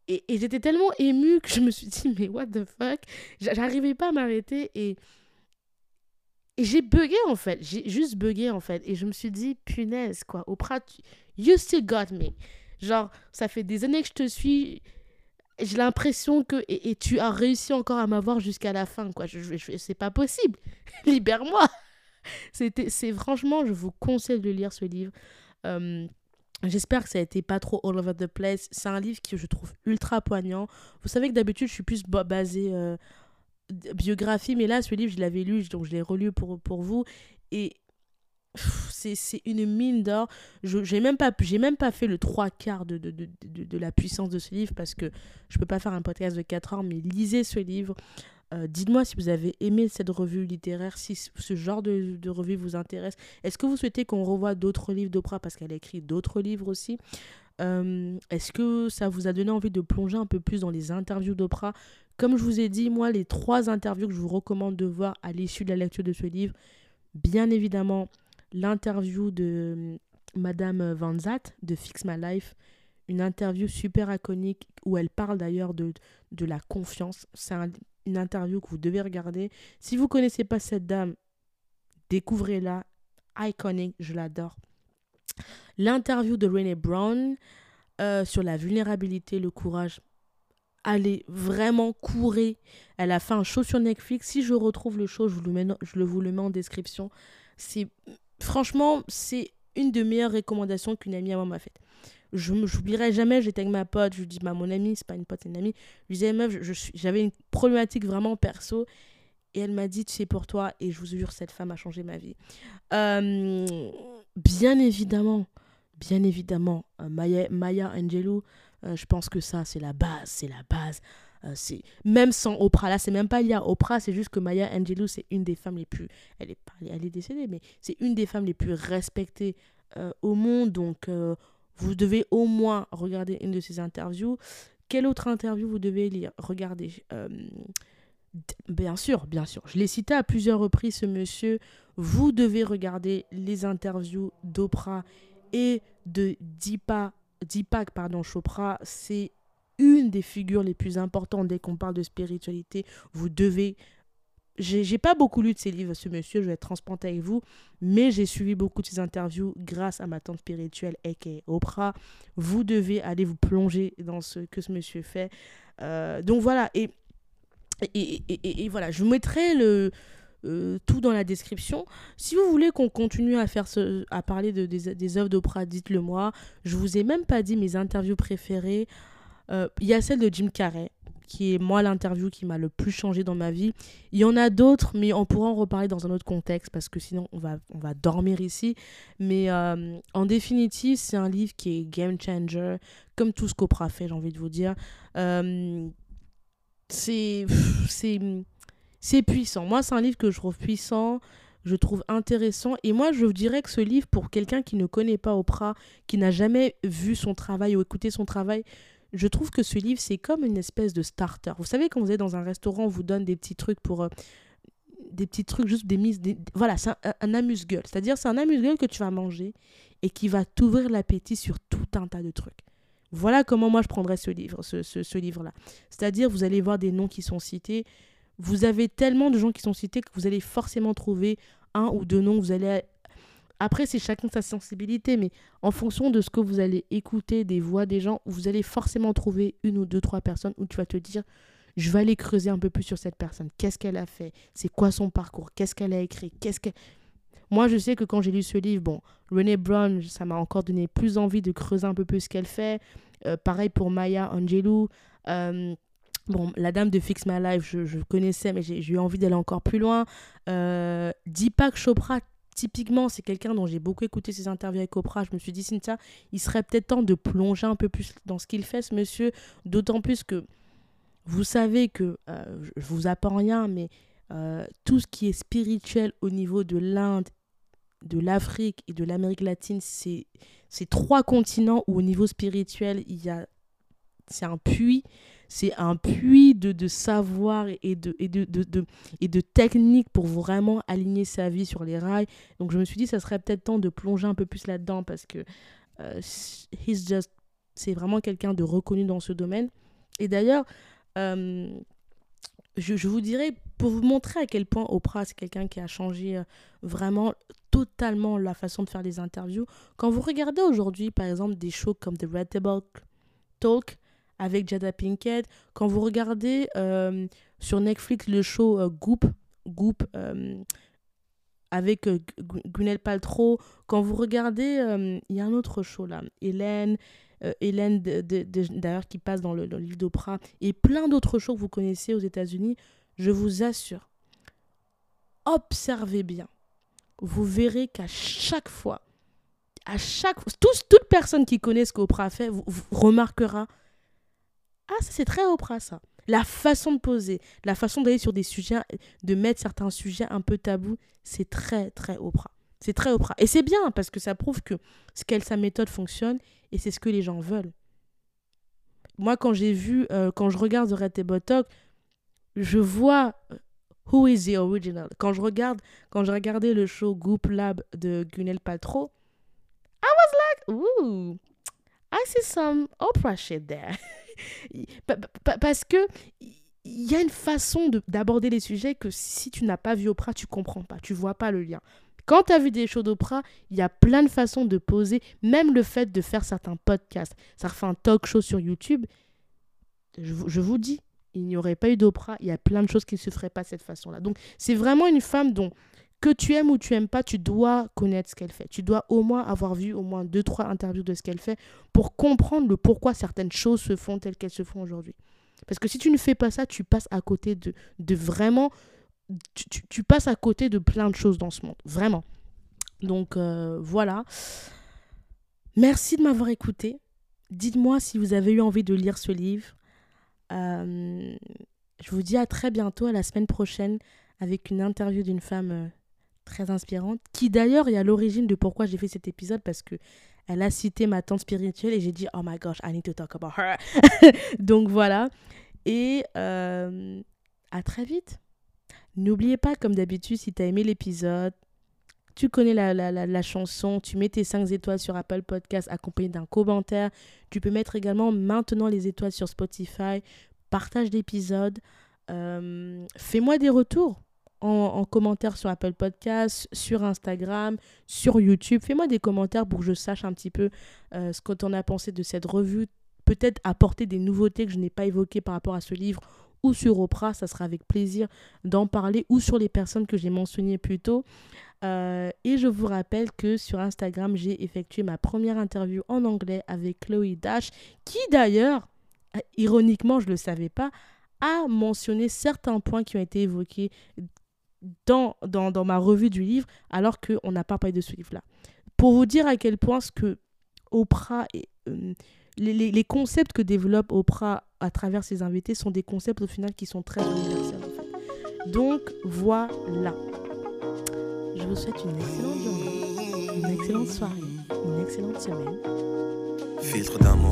[SPEAKER 1] Et, et j'étais tellement émue que je me suis dit, mais what the fuck? J'arrivais pas à m'arrêter et et j'ai bugué en fait, j'ai juste bugué en fait. Et je me suis dit, punaise quoi, Oprah, you still got me. Genre, ça fait des années que je te suis, j'ai l'impression que. Et, tu as réussi encore à m'avoir jusqu'à la fin quoi. Je, je, c'est pas possible. *laughs* Libère-moi. C'est franchement, je vous conseille de lire ce livre. Euh, J'espère que ça a été pas trop all over the place. C'est un livre que je trouve ultra poignant. Vous savez que d'habitude, je suis plus basée euh, biographie, mais là, ce livre, je l'avais lu, donc je l'ai relu pour, pour vous. Et c'est une mine d'or. Je n'ai même, pas, même pas fait le trois quarts de, de, de, de, la puissance de ce livre parce que je peux pas faire un podcast de 4 heures, mais lisez ce livre. Euh, dites-moi si vous avez aimé cette revue littéraire, si ce genre de, revue vous intéresse. Est-ce que vous souhaitez qu'on revoie d'autres livres d'Oprah? Parce qu'elle a écrit d'autres livres aussi Est-ce que ça vous a donné envie de plonger un peu plus dans les interviews d'Oprah? Comme je vous ai dit, moi, les trois interviews que je vous recommande de voir à l'issue de la lecture de ce livre, bien évidemment, l'interview de Madame Van Zat de Fix My Life, une interview super iconique où elle parle d'ailleurs de, la confiance. C'est une interview que vous devez regarder. Si vous connaissez pas cette dame, découvrez-la. Iconique, je l'adore. L'interview de Renee Brown euh, sur la vulnérabilité, le courage. Allez, vraiment, courez. Elle a fait un show sur Netflix. Si je retrouve le show, je, vous le, mets, je vous le mets en description. C'est franchement, c'est une des meilleures recommandations qu'une amie à moi m'a faite. Je n'oublierai jamais, j'étais avec ma pote, je lui dis, bah, mon amie, c'est pas une pote, c'est une amie. Je lui disais, meuf, j'avais une problématique vraiment perso. Et elle m'a dit, sais, pour toi, et je vous jure, cette femme a changé ma vie. Euh, bien évidemment, bien évidemment, euh, Maya, Angelou, euh, je pense que ça, c'est la base, c'est la base. C'est même sans Oprah là c'est même pas lié à Oprah c'est juste que Maya Angelou c'est une des femmes les plus elle est elle est décédée mais c'est une des femmes les plus respectées au monde donc vous devez au moins regarder une de ses interviews quelle autre interview vous devez lire? Regardez bien sûr bien sûr je l'ai cité à plusieurs reprises ce monsieur vous devez regarder les interviews d'Oprah et de Deepak Deepak pardon Chopra c'est une des figures les plus importantes dès qu'on parle de spiritualité. Vous devez. J'ai pas beaucoup lu de ses livres, ce monsieur, je vais être transparente avec vous, mais j'ai suivi beaucoup de ses interviews grâce à ma tante spirituelle, aka Oprah. Vous devez aller vous plonger dans ce que ce monsieur fait. Euh, donc voilà, et, et, voilà, je mettrai le, euh, tout dans la description. Si vous voulez qu'on continue à faire ce, à parler de, des, des œuvres d'Oprah, dites-le moi. Je vous ai même pas dit mes interviews préférées. Euh, il y a celle de Jim Carrey, qui est moi l'interview qui m'a le plus changé dans ma vie. Il y en a d'autres, mais on pourra en reparler dans un autre contexte parce que sinon on va, on va dormir ici. Mais euh, en définitive, c'est un livre qui est game changer, comme tout ce qu'Oprah fait, j'ai envie de vous dire. C'est, c'est puissant. Moi, c'est un livre que je trouve puissant je trouve intéressant. Et moi, je dirais que ce livre, pour quelqu'un qui ne connaît pas Oprah, qui n'a jamais vu son travail ou écouté son travail, je trouve que ce livre, c'est comme une espèce de starter. Vous savez, quand vous êtes dans un restaurant, on vous donne des petits trucs pour... Euh, des petits trucs, juste des mises... Voilà, c'est un, amuse-gueule. C'est-à-dire, c'est un amuse-gueule que tu vas manger et qui va t'ouvrir l'appétit sur tout un tas de trucs. Voilà comment moi je prendrais ce livre, ce, ce livre-là. C'est-à-dire, vous allez voir des noms qui sont cités. Vous avez tellement de gens qui sont cités que vous allez forcément trouver un ou deux noms. Vous allez après, c'est chacun sa sensibilité, mais en fonction de ce que vous allez écouter des voix des gens, vous allez forcément trouver une ou deux, trois personnes où tu vas te dire, je vais aller creuser un peu plus sur cette personne. Qu'est-ce qu'elle a fait? C'est quoi son parcours? Qu'est-ce qu'elle a écrit? Qu'est-ce que Moi, je sais que quand j'ai lu ce livre, bon, Renée Brown, ça m'a encore donné plus envie de creuser un peu plus ce qu'elle fait. Euh, pareil pour Maya Angelou. Euh, bon, la dame de Fix My Life, je, connaissais, mais j'ai eu envie d'aller encore plus loin. Euh, Deepak Chopra, typiquement, c'est quelqu'un dont j'ai beaucoup écouté ses interviews avec Oprah. Je me suis dit, Cynthia, il serait peut-être temps de plonger un peu plus dans ce qu'il fait, ce monsieur. D'autant plus que vous savez que, euh, je vous apprends rien, mais euh, tout ce qui est spirituel au niveau de l'Inde, de l'Afrique et de l'Amérique latine, c'est trois continents où au niveau spirituel, il y a c'est un puits c'est un puits de, de savoir et de, et de, de, et de technique pour vraiment aligner sa vie sur les rails. Donc je me suis dit, ça serait peut-être temps de plonger un peu plus là-dedans parce que euh, he's just, c'est vraiment quelqu'un de reconnu dans ce domaine. Et d'ailleurs, euh, je, je, vous dirais, pour vous montrer à quel point Oprah, c'est quelqu'un qui a changé euh, vraiment totalement la façon de faire des interviews, quand vous regardez aujourd'hui, par exemple, des shows comme The Red Table Talk, avec Jada Pinkett. Quand vous regardez euh, sur Netflix le show euh, Goop, Goop euh, avec Gwyneth Paltrow. Quand vous regardez, il y a un autre show là, Hélène, Hélène d'ailleurs qui passe dans le, dans le livre et plein d'autres shows que vous connaissez aux États-Unis, je vous assure, observez bien. Vous verrez qu'à chaque fois, à chaque tous, toute personne qui connaît ce qu'Oprah fait vous, remarquera Ah, c'est très Oprah ça. La façon de poser, la façon d'aller sur des sujets, de mettre certains sujets un peu tabous, c'est très, très Oprah. C'est très Oprah. Et c'est bien parce que ça prouve que ce qu'elle, sa méthode fonctionne et c'est ce que les gens veulent. Moi, quand j'ai vu, euh, quand je regarde The Red Botok, je vois euh, Who is the original? Quand je regarde, quand je regardais le show Goop Lab de Gwyneth Paltrow, I was like, ooh, I see some Oprah shit there. *laughs* Parce que il y a une façon d'aborder les sujets que si tu n'as pas vu Oprah, tu comprends pas, tu vois pas le lien. Quand tu as vu des shows d'Oprah, il y a plein de façons de poser, même le fait de faire certains podcasts. Ça refait un talk show sur YouTube. Je, je vous dis, il n'y aurait pas eu d'Oprah, il y a plein de choses qui ne se feraient pas de cette façon-là. Donc, c'est vraiment une femme dont que tu aimes ou tu aimes pas, tu dois connaître ce qu'elle fait. Tu dois au moins avoir vu au moins deux, trois interviews de ce qu'elle fait pour comprendre le pourquoi certaines choses se font telles qu'elles se font aujourd'hui. Parce que si tu ne fais pas ça, tu passes à côté de, de vraiment... Tu, passes à côté de plein de choses dans ce monde. Vraiment. Donc euh, voilà. Merci de m'avoir écouté. Dites-moi si vous avez eu envie de lire ce livre. Euh, je vous dis à très bientôt, à la semaine prochaine, avec une interview d'une femme euh, très inspirante, qui d'ailleurs est à l'origine de pourquoi j'ai fait cet épisode parce que elle a cité ma tante spirituelle et j'ai dit oh my gosh I need to talk about her. *laughs* Donc voilà. Et euh, à très vite. N'oubliez pas comme d'habitude si tu as aimé l'épisode tu connais la, chanson, tu mets tes 5 étoiles sur Apple Podcast accompagné d'un commentaire. Tu peux mettre également maintenant les étoiles sur Spotify. Partage l'épisode. Euh, fais-moi des retours en, commentaire sur Apple Podcast, sur Instagram, sur YouTube. Fais-moi des commentaires pour que je sache un petit peu euh, ce que tu en as pensé de cette revue. Peut-être apporter des nouveautés que je n'ai pas évoquées par rapport à ce livre sur Oprah. Ça sera avec plaisir d'en parler ou sur les personnes que j'ai mentionnées plus tôt. Euh, et je vous rappelle que sur Instagram, j'ai effectué ma première interview en anglais avec Chloe Dash, qui d'ailleurs, euh, ironiquement, je ne le savais pas, a mentionné certains points qui ont été évoqués dans, ma revue du livre, alors qu'on n'a pas parlé de ce livre-là. Pour vous dire à quel point ce que Oprah euh, les, concepts que développe Oprah à travers ses invités sont des concepts au final qui sont très universels. Donc voilà. Je vous souhaite une excellente journée, une excellente soirée, une excellente semaine. Filtre d'amour.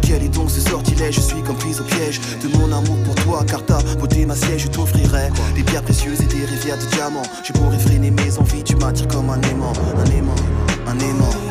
[SPEAKER 1] Quel est donc ce sortilège Je suis comme prise au piège de mon amour pour toi, car ta beauté ma siège, je t'offrirai des pierres précieuses et des rivières de diamants. Je pourrais freiner mes envies, tu m'attires comme un aimant, un aimant, un aimant.